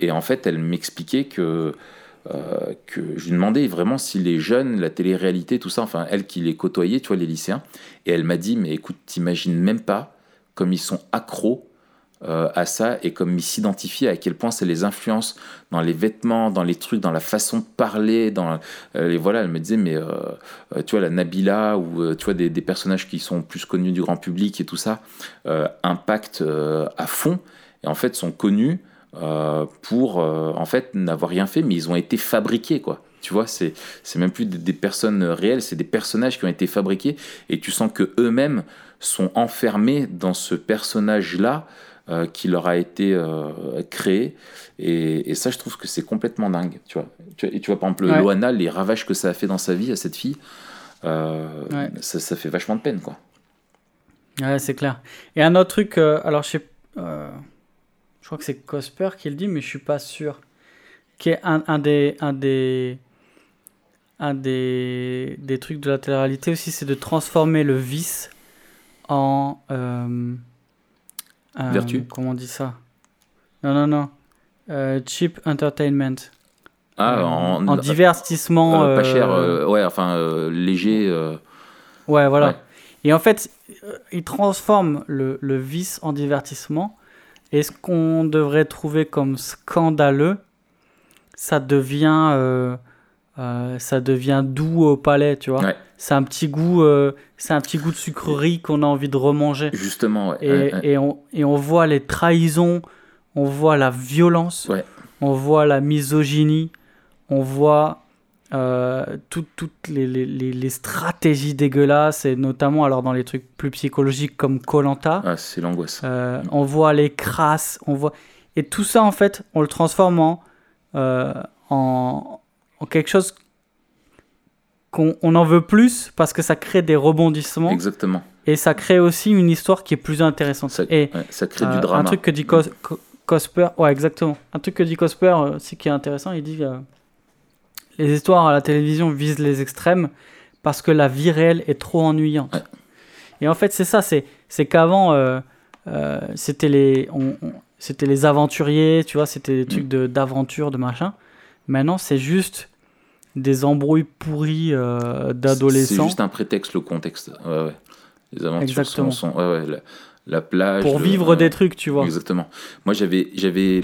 et en fait, elle m'expliquait que, euh, que je lui demandais vraiment si les jeunes, la télé-réalité, tout ça, enfin, elle qui les côtoyait, tu vois, les lycéens. Et elle m'a dit, mais écoute, t'imagines même pas comme ils sont accros euh, à ça et comme ils s'identifient à quel point ça les influence dans les vêtements, dans les trucs, dans la façon de parler, dans euh, et voilà, elle me disait mais euh, euh, tu vois la Nabila ou tu vois des, personnages qui sont plus connus du grand public et tout ça impactent à fond et en fait sont connus pour en fait n'avoir rien fait mais ils ont été fabriqués quoi. Tu vois, c'est même plus des, des personnes réelles, c'est des personnages qui ont été fabriqués et tu sens que eux-mêmes sont enfermés dans ce personnage-là euh, qui leur a été euh, créé. Et, et ça, je trouve que c'est complètement dingue. Tu vois, et tu vois, par exemple, Ouais. Loana, les ravages que ça a fait dans sa vie à cette fille, euh, Ouais. ça, ça fait vachement de peine, quoi. Ouais, c'est clair. Et un autre truc, alors je sais, je crois que c'est Cosper qui le dit, mais je suis pas sûr. Qui est un, un des, un des, un des, des trucs de la télé-réalité aussi, c'est de transformer le vice en euh, euh, Vertu. Comment on dit ça? Non, non, non. Euh, cheap entertainment. Ah, Euh, en, en divertissement. pas cher, ouais, enfin, léger. Ouais, voilà. Ouais. Et en fait, il transforme le, le vice en divertissement. Et ce qu'on devrait trouver comme scandaleux, ça devient, euh, euh, ça devient doux au palais, tu vois. Ouais. C'est un petit goût, euh, c'est un petit goût de sucrerie qu'on a envie de remanger. justement, ouais. Et, ouais, ouais. et on, et on voit les trahisons, on voit la violence, on voit la misogynie, on voit euh, tout- toutes les, les- les- les stratégies dégueulasses, et notamment alors dans les trucs plus psychologiques comme Colanta. Ah, c'est l'angoisse. on voit les crasses, on voit et tout ça en fait, on le transforme en en, en quelque chose qu'on on en veut plus parce que ça crée des rebondissements Exactement. et ça crée aussi une histoire qui est plus intéressante. Ça, et ouais, ça crée euh, du drama. un truc que dit Cos- Co- Cosper, ouais exactement. Un truc que dit Cosper euh, aussi qui est intéressant, il dit euh, les histoires à la télévision visent les extrêmes parce que la vie réelle est trop ennuyante. Ouais. Et en fait c'est ça, c'est c'est qu'avant euh, euh, c'était les on- on- c'était les aventuriers, tu vois, c'était des trucs de d'aventure, de machin. Maintenant c'est juste des embrouilles pourries euh, C'est d'adolescents juste un prétexte, le contexte. Ouais, ouais. Les aventures Exactement. sont, sont- ouais, la, la plage. pour le- vivre des trucs, tu vois. Exactement. Moi, j'avais, j'avais,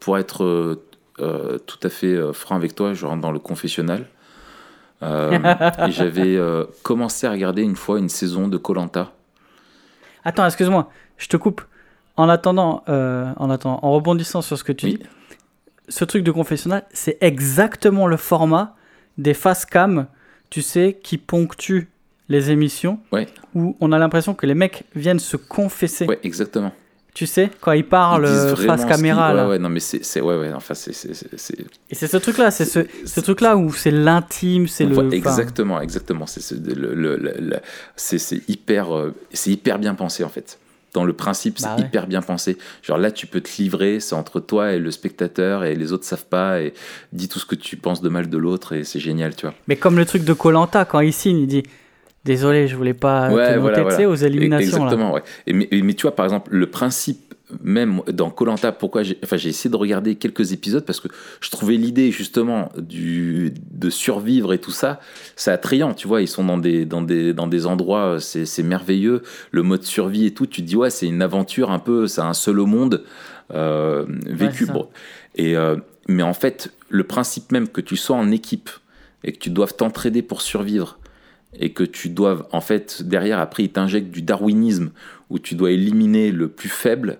pour être euh, euh, tout à fait franc avec toi, je rentre dans le confessionnal. (laughs) J'avais commencé à regarder une fois une saison de Colanta. Attends, excuse-moi, je te coupe. En attendant, euh, en attendant, en rebondissant sur ce que tu Oui. dis, ce truc de confessionnal, c'est exactement le format des face cam, tu sais, qui ponctuent les émissions, Ouais. où on a l'impression que les mecs viennent se confesser. Ouais, exactement. tu sais, quand ils parlent Ils euh, face ce caméra. là. Ouais, non, mais c'est, ouais, ouais, enfin, c'est, Et c'est ce truc-là, c'est ce, ce truc-là où c'est l'intime, c'est le. Enfin, exactement, exactement. C'est, le- le- le- hyper, euh, c'est hyper bien pensé en fait. Dans le principe, c'est Bah ouais. hyper bien pensé. Genre là, tu peux te livrer, c'est entre toi et le spectateur, et les autres savent pas, et dis tout ce que tu penses de mal de l'autre, et c'est génial, tu vois. Mais comme le truc de Colanta, quand il signe, il dit Désolé, je voulais pas Ouais, te voilà, voilà. aux éliminations. là. Exactement, ouais. Et mais, et- mais tu vois, par exemple, le principe même dans Colanta, pourquoi j'ai, enfin, essayé de regarder quelques épisodes parce que je trouvais l'idée justement du de survivre et tout ça, c'est attrayant. Tu vois, ils sont dans des dans des dans des endroits, c'est, merveilleux. Le mode survie et tout, tu te dis ouais, c'est une aventure un peu, c'est un seul au monde euh, vécu. Bon. Et euh, mais en fait, le principe même que tu sois en équipe et que tu doives t'entraider pour survivre et que tu dois, en fait, derrière, après, ils t'injectent du darwinisme où tu dois éliminer le plus faible.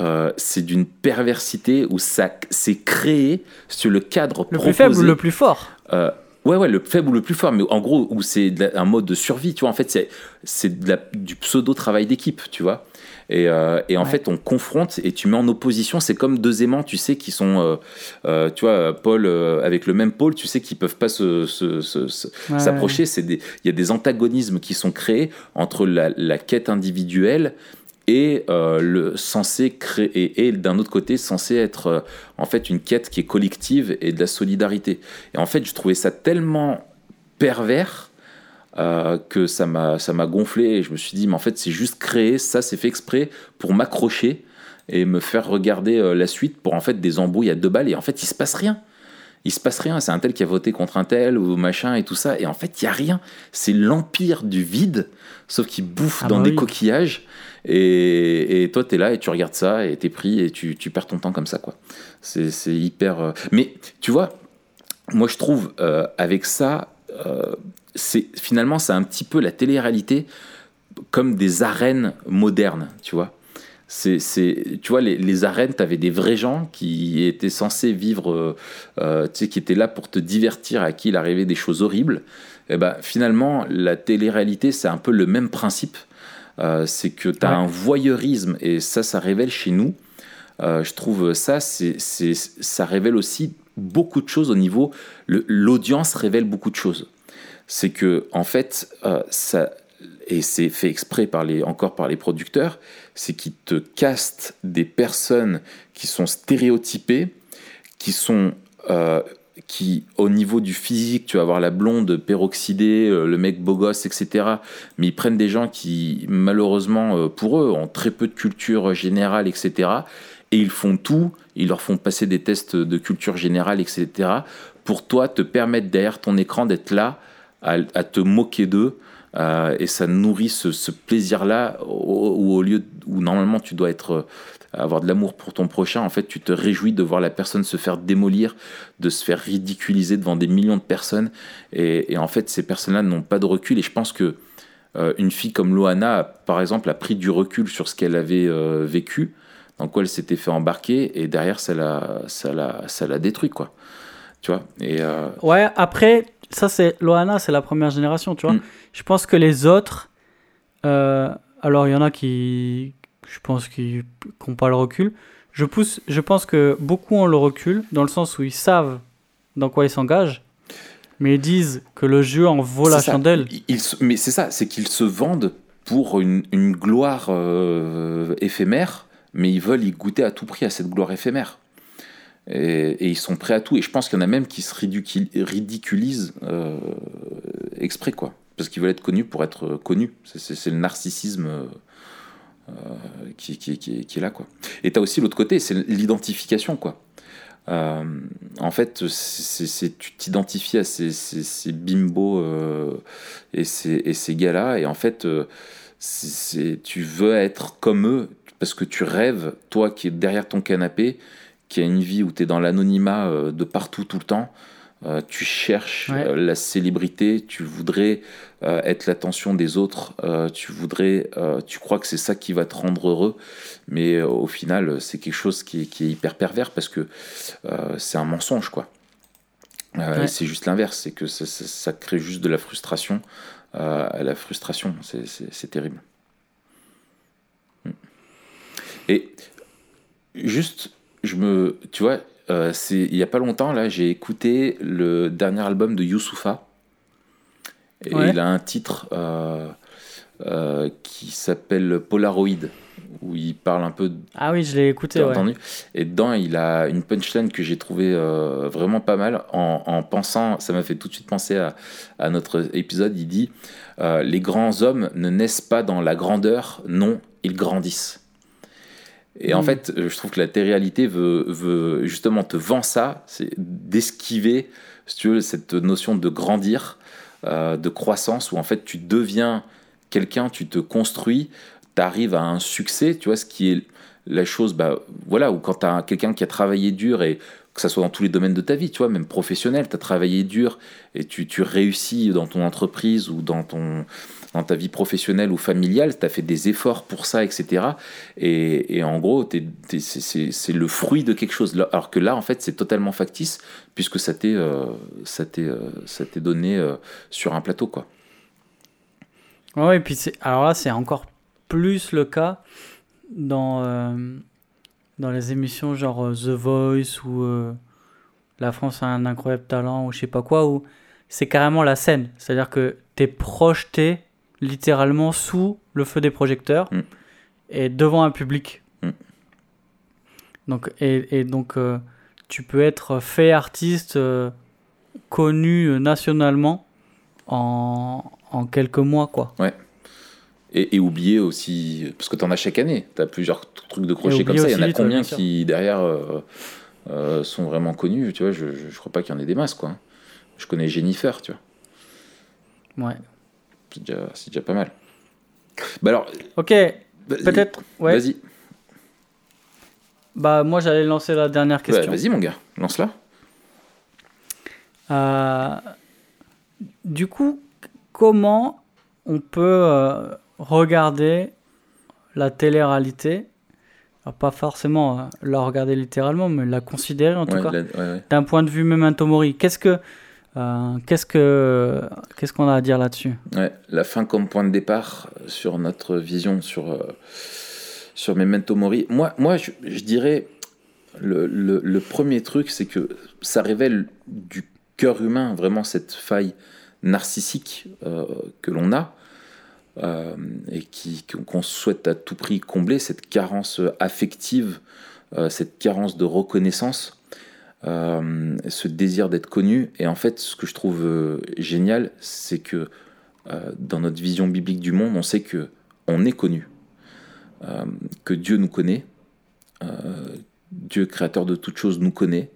Euh, c'est d'une perversité où ça c'est créé sur le cadre Le proposé. plus faible ou le plus fort Euh, ouais, ouais, le faible ou le plus fort, mais en gros, où c'est un mode de survie, tu vois. En fait, c'est, du pseudo-travail d'équipe, tu vois. Et, euh, et en Ouais. fait, on confronte et tu mets en opposition. C'est comme deux aimants, tu sais, qui sont, euh, euh, tu vois, Paul euh, avec le même pôle, tu sais, qui peuvent pas se, se- se- Ouais, s'approcher. Il y a des antagonismes qui sont créés entre la, la quête individuelle et euh, le censé créer et, d'un autre côté censé être euh, en fait une quête qui est collective et de la solidarité. Et en fait, je trouvais ça tellement pervers euh, que ça m'a ça m'a gonflé et je me suis dit mais en fait c'est juste créé ça c'est fait exprès pour m'accrocher et me faire regarder la suite pour en fait des embrouilles à deux balles et en fait il se passe rien il se passe rien c'est un tel qui a voté contre un tel ou machin et tout ça et en fait il y a rien. C'est l'empire du vide sauf qu'il bouffe Ah dans bah des oui. coquillages et, et toi t'es là et tu regardes ça et t'es pris et tu, tu perds ton temps comme ça quoi. C'est c'est hyper euh, mais tu vois moi je trouve euh, avec ça euh, c'est finalement c'est un petit peu la télé-réalité comme des arènes modernes tu vois c'est, c'est, tu vois, les, les arènes, tu avais des vrais gens qui étaient censés vivre, euh, euh, tu sais, qui étaient là pour te divertir, à qui il arrivait des choses horribles. Et ben, finalement, la télé-réalité, c'est un peu le même principe. Euh, c'est que tu as Ouais. un voyeurisme, et ça, ça révèle chez nous. Euh, je trouve ça, c'est, c'est, ça révèle aussi beaucoup de choses au niveau. le- l'audience révèle beaucoup de choses. C'est que, en fait, ça, et c'est fait exprès par les, encore par les producteurs, c'est qu'ils te castent des personnes qui sont stéréotypées, qui sont. euh, qui, au niveau du physique, tu vas avoir la blonde peroxydée, euh, le mec beau gosse, etc. Mais ils prennent des gens qui, malheureusement, euh, pour eux, ont très peu de culture générale, etc. Et ils font tout, ils leur font passer des tests de culture générale, etc. Pour toi, te permettre derrière ton écran d'être là, à, à te moquer d'eux. Euh, et ça nourrit ce, plaisir-là, où, au lieu où normalement tu dois être euh, avoir de l'amour pour ton prochain, en fait, tu te réjouis de voir la personne se faire démolir, de se faire ridiculiser devant des millions de personnes. Et, en fait, ces personnes-là n'ont pas de recul. Et je pense que euh, une fille comme Loana, par exemple, a pris du recul sur ce qu'elle avait vécu, dans quoi elle s'était fait embarquer, et derrière, ça l'a, ça l'a, ça l'a détruit, quoi. Tu vois Et Ouais, après, ça c'est Loana, c'est la première génération, tu vois. Mm. Je pense que les autres, euh, alors il y en a qui, je pense, qui n'ont pas le recul. Je, pousse, je pense que beaucoup ont le recul, dans le sens où ils savent dans quoi ils s'engagent, mais ils disent que le jeu en vaut la ça. chandelle. Ils- mais c'est ça, c'est qu'ils se vendent pour une, une gloire euh, éphémère, mais ils veulent y goûter à tout prix à cette gloire éphémère. Et, ils sont prêts à tout. Et je pense qu'il y en a même qui se ridicul- ridiculisent euh, exprès, quoi. Parce qu'ils veulent être connus pour être connus. C'est- le narcissisme euh, euh, qui, est là, quoi. Et tu as aussi l'autre côté, c'est l'identification, quoi. Euh, en fait, tu t'identifies à ces, bimbos euh, et ces, gars-là, et en fait, euh, tu veux être comme eux parce que tu rêves, toi qui es derrière ton canapé, qui a une vie où tu es dans l'anonymat euh, de partout, tout le temps. euh, tu cherches Ouais. euh, la célébrité, tu voudrais être l'attention des autres, tu voudrais, tu crois que c'est ça qui va te rendre heureux, mais au final, c'est quelque chose qui est, qui est hyper pervers parce que c'est un mensonge, quoi. Ouais. C'est juste l'inverse, c'est que ça, ça- ça crée juste de la frustration. à la frustration, c'est terrible. Mm. Et juste, je me, tu vois, euh, c'est il y a pas longtemps là, j'ai écouté le dernier album de Youssoufa. Et Ouais. il a un titre euh, euh, qui s'appelle Polaroid, où il parle un peu Ah oui, je l'ai écouté. Ouais. entendu Et dedans, il a une punchline que j'ai trouvé euh, vraiment pas mal en, en pensant, ça m'a fait tout de suite penser à, à notre épisode. Il dit Les grands hommes ne naissent pas dans la grandeur, non, ils grandissent. Et en Mm. fait, euh, je trouve que la télé-réalité veut, veut justement te vend ça, c'est d'esquiver, si tu veux, cette notion de grandir, euh, de croissance, où en fait tu deviens quelqu'un, tu te construis, tu arrives à un succès, tu vois, ce qui est la chose, bah, voilà, ou quand tu as quelqu'un qui a travaillé dur et que ça soit dans tous les domaines de ta vie, tu vois, même professionnel, tu as travaillé dur et tu, tu réussis dans ton entreprise ou dans, ton, dans ta vie professionnelle ou familiale, tu as fait des efforts pour ça, etc. Et, en gros, c'est- le fruit de quelque chose. Alors que là, en fait, c'est totalement factice puisque ça t'est euh, euh, t'est donné euh, sur un plateau, quoi. Ouais, et puis alors là, c'est encore plus le cas dans euh, dans les émissions genre The Voice ou La France a un incroyable talent ou je sais pas quoi où c'est carrément la scène, c'est-à-dire que t'es projeté littéralement sous le feu des projecteurs Mm. et devant un public. Mm. Donc et, et donc euh, tu peux être fait artiste euh, connu euh, nationalement en, en quelques mois quoi. Et, et oublier aussi, parce que tu en as chaque année, tu as plusieurs trucs de crochet comme ça. Il y en a combien qui, derrière, euh, sont vraiment connus Tu vois, je, je, je crois pas qu'il y en ait des masses, quoi. Je connais Jennifer, tu vois. Ouais. C'est déjà, pas mal. Bah alors, Ok, peut-être. Ouais. Vas-y. Bah moi j'allais lancer la dernière Ouais, question. vas-y, mon gars, lance-la. Euh, du coup, comment on peut euh, regarder la télé-réalité? Alors, Pas forcément euh, la regarder littéralement, mais la considérer en tout cas. la- ouais, ouais. D'un point de vue Memento Mori, qu'est-ce que euh, qu'est-ce que qu'est-ce qu'on a à dire là-dessus? La fin comme point de départ sur notre vision sur, euh, sur Memento Mori. Moi, moi je, dirais, le, premier truc, c'est que ça révèle du cœur humain, vraiment cette faille narcissique euh, que l'on a. et qui qu'on souhaite à tout prix combler cette carence affective, cette carence de reconnaissance, euh, ce désir d'être connu. Et en fait, ce que je trouve euh, génial, c'est que euh, dans notre vision biblique du monde, on sait que on est connu, que Dieu nous connaît, Dieu créateur de toutes choses nous connaît,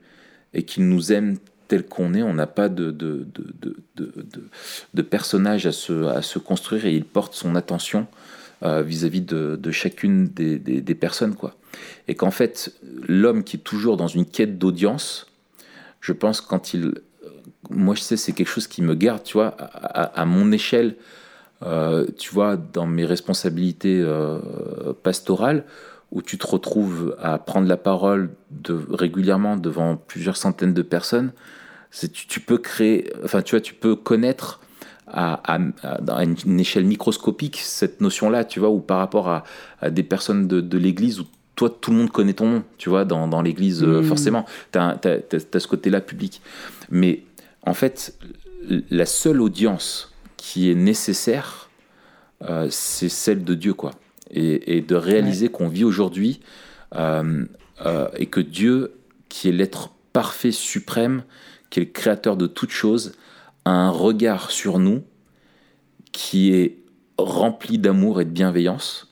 et qu'il nous aime tel qu'on est. On n'a pas de, personnage à se, construire, et il porte son attention vis-à-vis de, chacune des, des personnes. quoi. Et qu'en fait, l'homme qui est toujours dans une quête d'audience, je pense quand il... Moi, je sais, c'est quelque chose qui me garde, tu vois, à, mon échelle, euh, tu vois, dans mes responsabilités euh, pastorales, où tu te retrouves à prendre la parole régulièrement devant plusieurs centaines de personnes, tu, peux créer, enfin, tu vois, tu peux connaître à, une, échelle microscopique cette notion-là, tu vois, ou par rapport à, des personnes de, de l'Église où toi, tout le monde connaît ton nom, tu vois, dans, dans l'Église, euh, Mm. forcément, tu as, ce côté-là public. Mais en fait, la seule audience qui est nécessaire, euh, c'est celle de Dieu, quoi. Et, et de réaliser qu'on vit aujourd'hui euh, euh, et que Dieu, qui est l'être parfait suprême, qui est le créateur de toutes choses, a un regard sur nous qui est rempli d'amour et de bienveillance.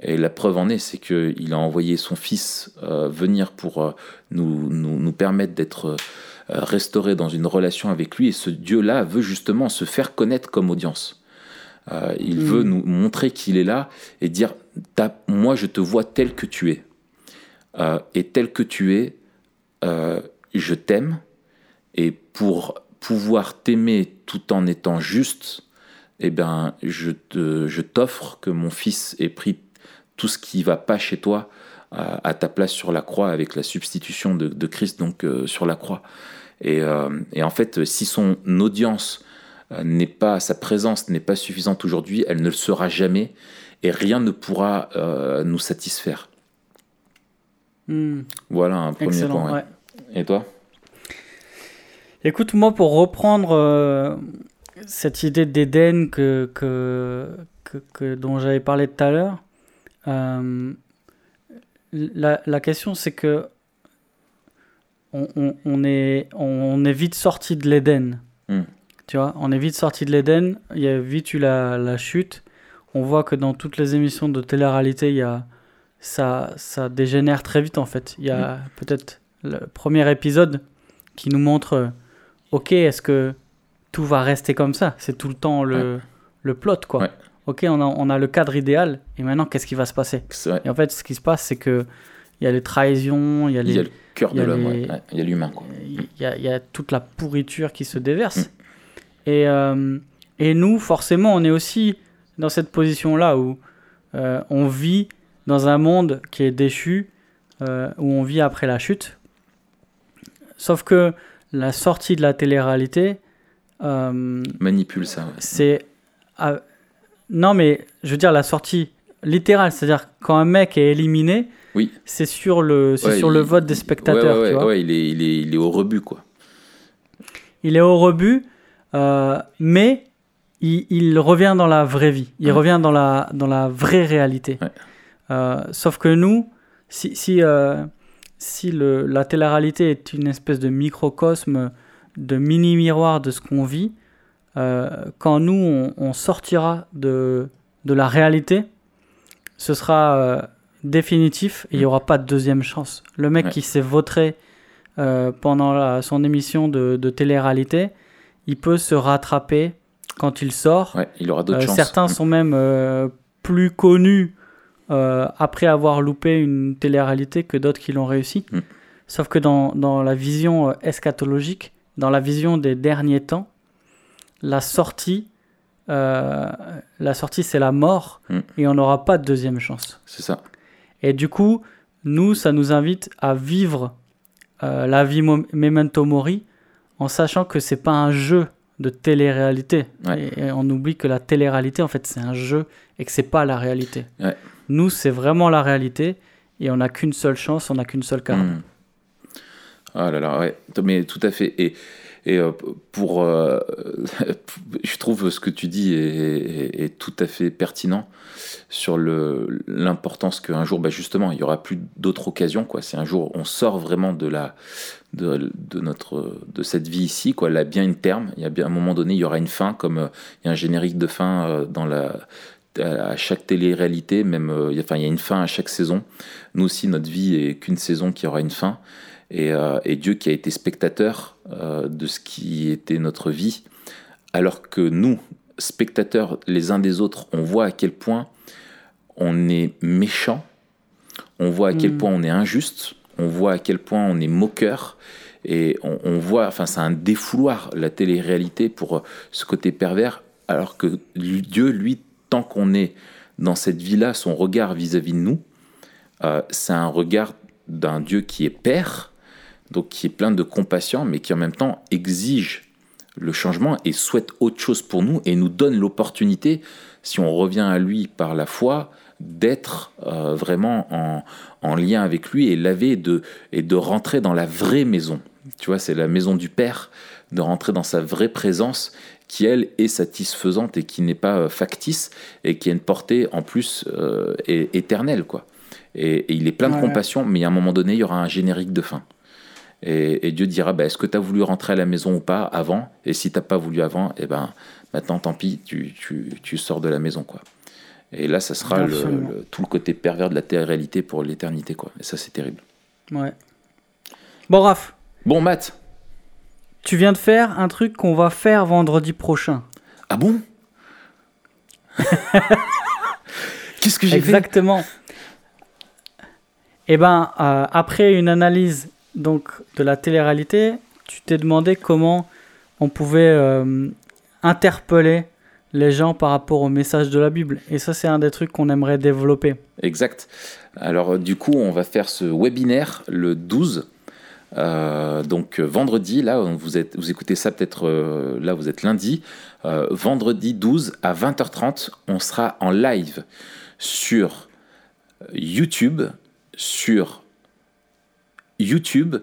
Et la preuve en est, c'est qu'il a envoyé son Fils euh, venir pour euh, nous, nous, nous permettre d'être euh, restaurés dans une relation avec lui. Et ce Dieu-là veut justement se faire connaître comme audience. Euh, il Mm. veut nous montrer qu'il est là et dire Moi, je te vois tel que tu es. Et tel que tu es, je t'aime. Et pour pouvoir t'aimer tout en étant juste, eh ben, je te- je t'offre que mon fils ait pris tout ce qui va pas chez toi à, à ta place sur la croix avec la substitution de, de Christ donc euh, sur la croix. Et, euh, et en fait, si son audience euh, n'est pas, sa présence n'est pas suffisante aujourd'hui, elle ne le sera jamais et rien ne pourra nous satisfaire. Hmm. Voilà un premier Excellent. point. ouais. ouais. Et toi? Écoute, moi, pour reprendre cette idée d'Éden que, que, que- que- dont j'avais parlé tout à l'heure, euh, la, la question c'est que on, on- on est, on est vite sorti de l'Éden. Hmm. Tu vois, on est vite sorti de l'Éden, il y a vite eu la, la chute. On voit que dans toutes les émissions de télé-réalité, il y a, ça, ça dégénère très vite en fait. Il y a peut-être le premier épisode qui nous montre ok, est-ce que tout va rester comme ça? C'est tout le temps le, le plot, quoi. Ouais. Ok, on a, on a le cadre idéal, et maintenant, qu'est-ce qui va se passer. Et en fait, ce qui se passe, c'est que il y a les trahisons, il y a, Il y a les, le cœur de l'homme, les- ouais. Il y a l'humain. il y, a, il y a toute la pourriture qui se Mm. déverse. Et, euh, et nous, forcément, on est aussi dans cette position-là où euh, on vit dans un monde qui est déchu, euh, où on vit après la chute. Sauf que la sortie de la télé-réalité, Manipule ça. ouais. c'est. Non, mais je veux dire la sortie littérale, c'est-à-dire quand un mec est éliminé, Oui. c'est sur le, Ouais, sur le vote des spectateurs. Ouais, ouais, tu vois. il, est, il, est, il est au rebut, quoi. Il est au rebut, euh, mais il, il revient dans la vraie vie. Il revient dans la, dans la vraie réalité. Euh, sauf que nous, si, si, euh, si le, la télé-réalité est une espèce de microcosme, de mini-miroir de ce qu'on vit, euh, quand nous, on, on sortira de, de la réalité, ce sera euh, définitif et il n'y aura pas de deuxième chance. Le mec Ouais. qui s'est vautré euh, pendant la- son émission de, de télé-réalité, il peut se rattraper quand il sort. Ouais, il aura d'autres chances. certains sont même plus connus après avoir loupé une télé-réalité que d'autres qui l'ont réussi. Mm. Sauf que dans, dans la vision eschatologique, dans la vision des derniers temps, la sortie, euh, la sortie c'est la mort Mm. et on n'aura pas de deuxième chance. C'est ça. Et du coup, nous, ça nous invite à vivre euh, la vie mo- memento mori en sachant que c'est pas un jeu de télé-réalité. Ouais. Et, et on oublie que la télé-réalité, en fait, c'est un jeu et que c'est pas la réalité. Ouais. Nous, c'est vraiment la réalité et on n'a qu'une seule chance, on n'a qu'une seule carte. Hmm. Ah là là, ouais, mais tout à fait. Et, et euh, pour, euh, (laughs) je trouve ce que tu dis est, tout à fait pertinent sur l'importance qu'un jour, bah justement, il y aura plus d'autres occasions. C'est un jour, on sort vraiment de cette vie ici. Quoi. Là, bien une terme. Il y a bien un moment donné, il y aura une fin, comme euh, il y a un générique de fin dans à chaque télé-réalité, même, a- enfin, il y a une fin à chaque saison. Nous aussi, notre vie est qu'une saison qui aura une fin. Et, euh, et Dieu qui a été spectateur euh, de ce qui était notre vie, alors que nous, spectateurs les uns des autres, on voit à quel point on est méchant, on voit à quel Mm. point on est injuste, on voit à quel point on est moqueur, et on, on voit, enfin c'est un défouloir la télé-réalité pour euh, ce côté pervers, alors que Dieu, lui, tant qu'on est dans cette vie-là, son regard vis-à-vis de nous, euh, c'est un regard d'un Dieu qui est père, donc qui est plein de compassion, mais qui en même temps exige le changement et souhaite autre chose pour nous et nous donne l'opportunité, si on revient à lui par la foi, d'être euh, vraiment en, en lien avec lui et laver et de, et de rentrer dans la vraie maison. Tu vois, c'est la maison du Père, de rentrer dans sa vraie présence qui, elle, est satisfaisante et qui n'est pas euh, factice et qui a une portée en plus euh, éternelle, quoi. Et, et il est plein de compassion, mais à un moment donné, il y aura un générique de fin. Et, et Dieu dira, bah, est-ce que tu as voulu rentrer à la maison ou pas avant? Et si tu pas voulu avant, eh ben, maintenant, tant pis, tu, tu, tu sors de la maison. quoi. Et là, ça sera le, Absolument. le- tout le côté pervers de la télé-réalité pour l'éternité. quoi. Et ça, c'est terrible. Ouais. Bon, Raph, Bon, Matt. tu viens de faire un truc qu'on va faire vendredi prochain. Ah bon? (laughs) Qu'est-ce que j'ai fait? Exactement. Eh ben, euh, après une analyse donc de la télé-réalité, tu t'es demandé comment on pouvait euh, interpeller les gens par rapport au message de la Bible. Et ça, c'est un des trucs qu'on aimerait développer. Exact. Alors, euh, du coup, on va faire ce webinaire le 12. Euh, donc vendredi, là, vous, êtes, vous écoutez ça peut-être, là vous êtes lundi, vendredi 12 à 20h30, on sera en live sur YouTube, sur YouTube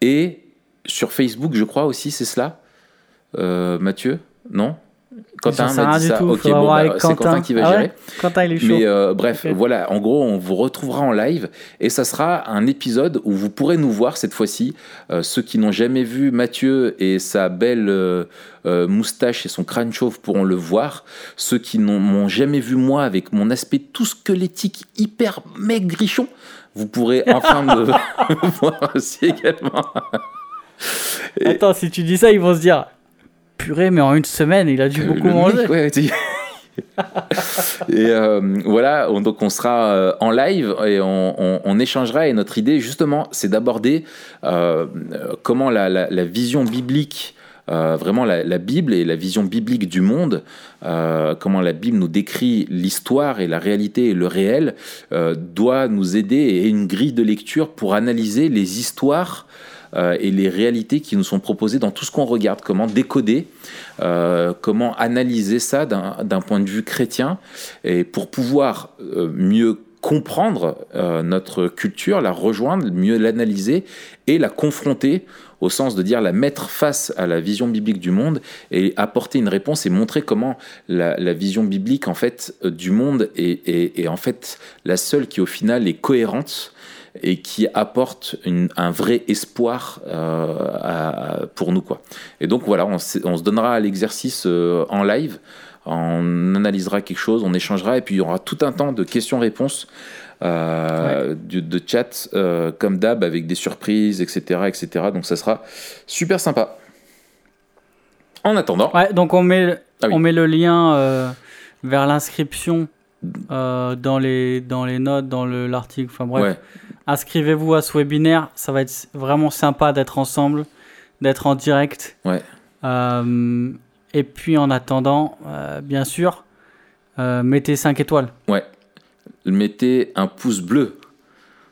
et sur Facebook, je crois aussi, c'est cela Euh, Mathieu Non? Quentin m'a dit ça. tout, Ok, bon, bah, c'est Quentin. Qui va Ah ouais gérer. Quentin, il est chaud. Mais euh, bref, voilà, en gros, on vous retrouvera en live et ça sera un épisode où vous pourrez nous voir cette fois-ci. Euh, ceux qui n'ont jamais vu Mathieu et sa belle euh, moustache et son crâne chauve pourront le voir. Ceux qui n'ont m'ont jamais vu moi avec mon aspect tout squelettique hyper maigrichon, vous pourrez enfin me (laughs) voir aussi également. Et- Attends, si tu dis ça, ils vont se dire purée, mais en une semaine, il a dû beaucoup Le manger. mec, ouais, tu- (laughs) et euh, voilà, on- donc on sera euh, en live et on, on- on échangera. Et notre idée, justement, c'est d'aborder euh, euh, comment la, la- la vision biblique, euh, vraiment la, Bible et la vision biblique du monde, euh, comment la Bible nous décrit l'histoire et la réalité et le réel, euh, doit nous aider et une grille de lecture pour analyser les histoires. et les réalités qui nous sont proposées dans tout ce qu'on regarde, comment décoder comment analyser ça d'un point de vue chrétien et pour pouvoir mieux comprendre euh, notre culture, la rejoindre, mieux l'analyser et la confronter au sens de dire la mettre face à la vision biblique du monde et apporter une réponse et montrer comment la, vision biblique en fait euh, du monde est, est- en fait la seule qui au final est cohérente et qui apporte un vrai espoir euh, pour nous quoi. Et donc voilà, on, se donnera à l'exercice en live, on analysera quelque chose, on échangera et puis il y aura tout un temps de questions-réponses. euh, du- de chat euh, comme d'hab avec des surprises etc etc donc ça sera super sympa en attendant Ouais, donc on met, Ah oui. on met le lien euh, vers l'inscription dans, les, dans les notes, dans le- l'article. Enfin bref, ouais inscrivez-vous à ce webinaire. Ça va être vraiment sympa d'être ensemble, d'être en direct. Ouais. Et puis en attendant, euh, bien sûr, euh, mettez 5 étoiles. ouais. Mettez un pouce bleu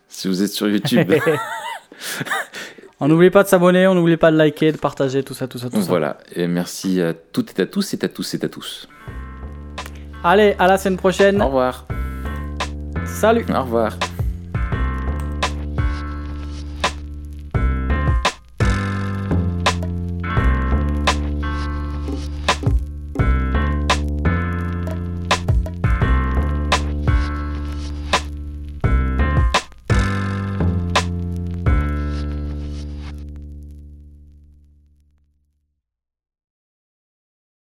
si vous êtes sur YouTube. (laughs) On n'oublie pas de s'abonner, on n'oublie pas de liker, de partager, tout ça, tout ça, tout ça. voilà. Et merci à toutes et à tous et à tous et à tous. Allez, à la semaine prochaine. au revoir. Salut. Au revoir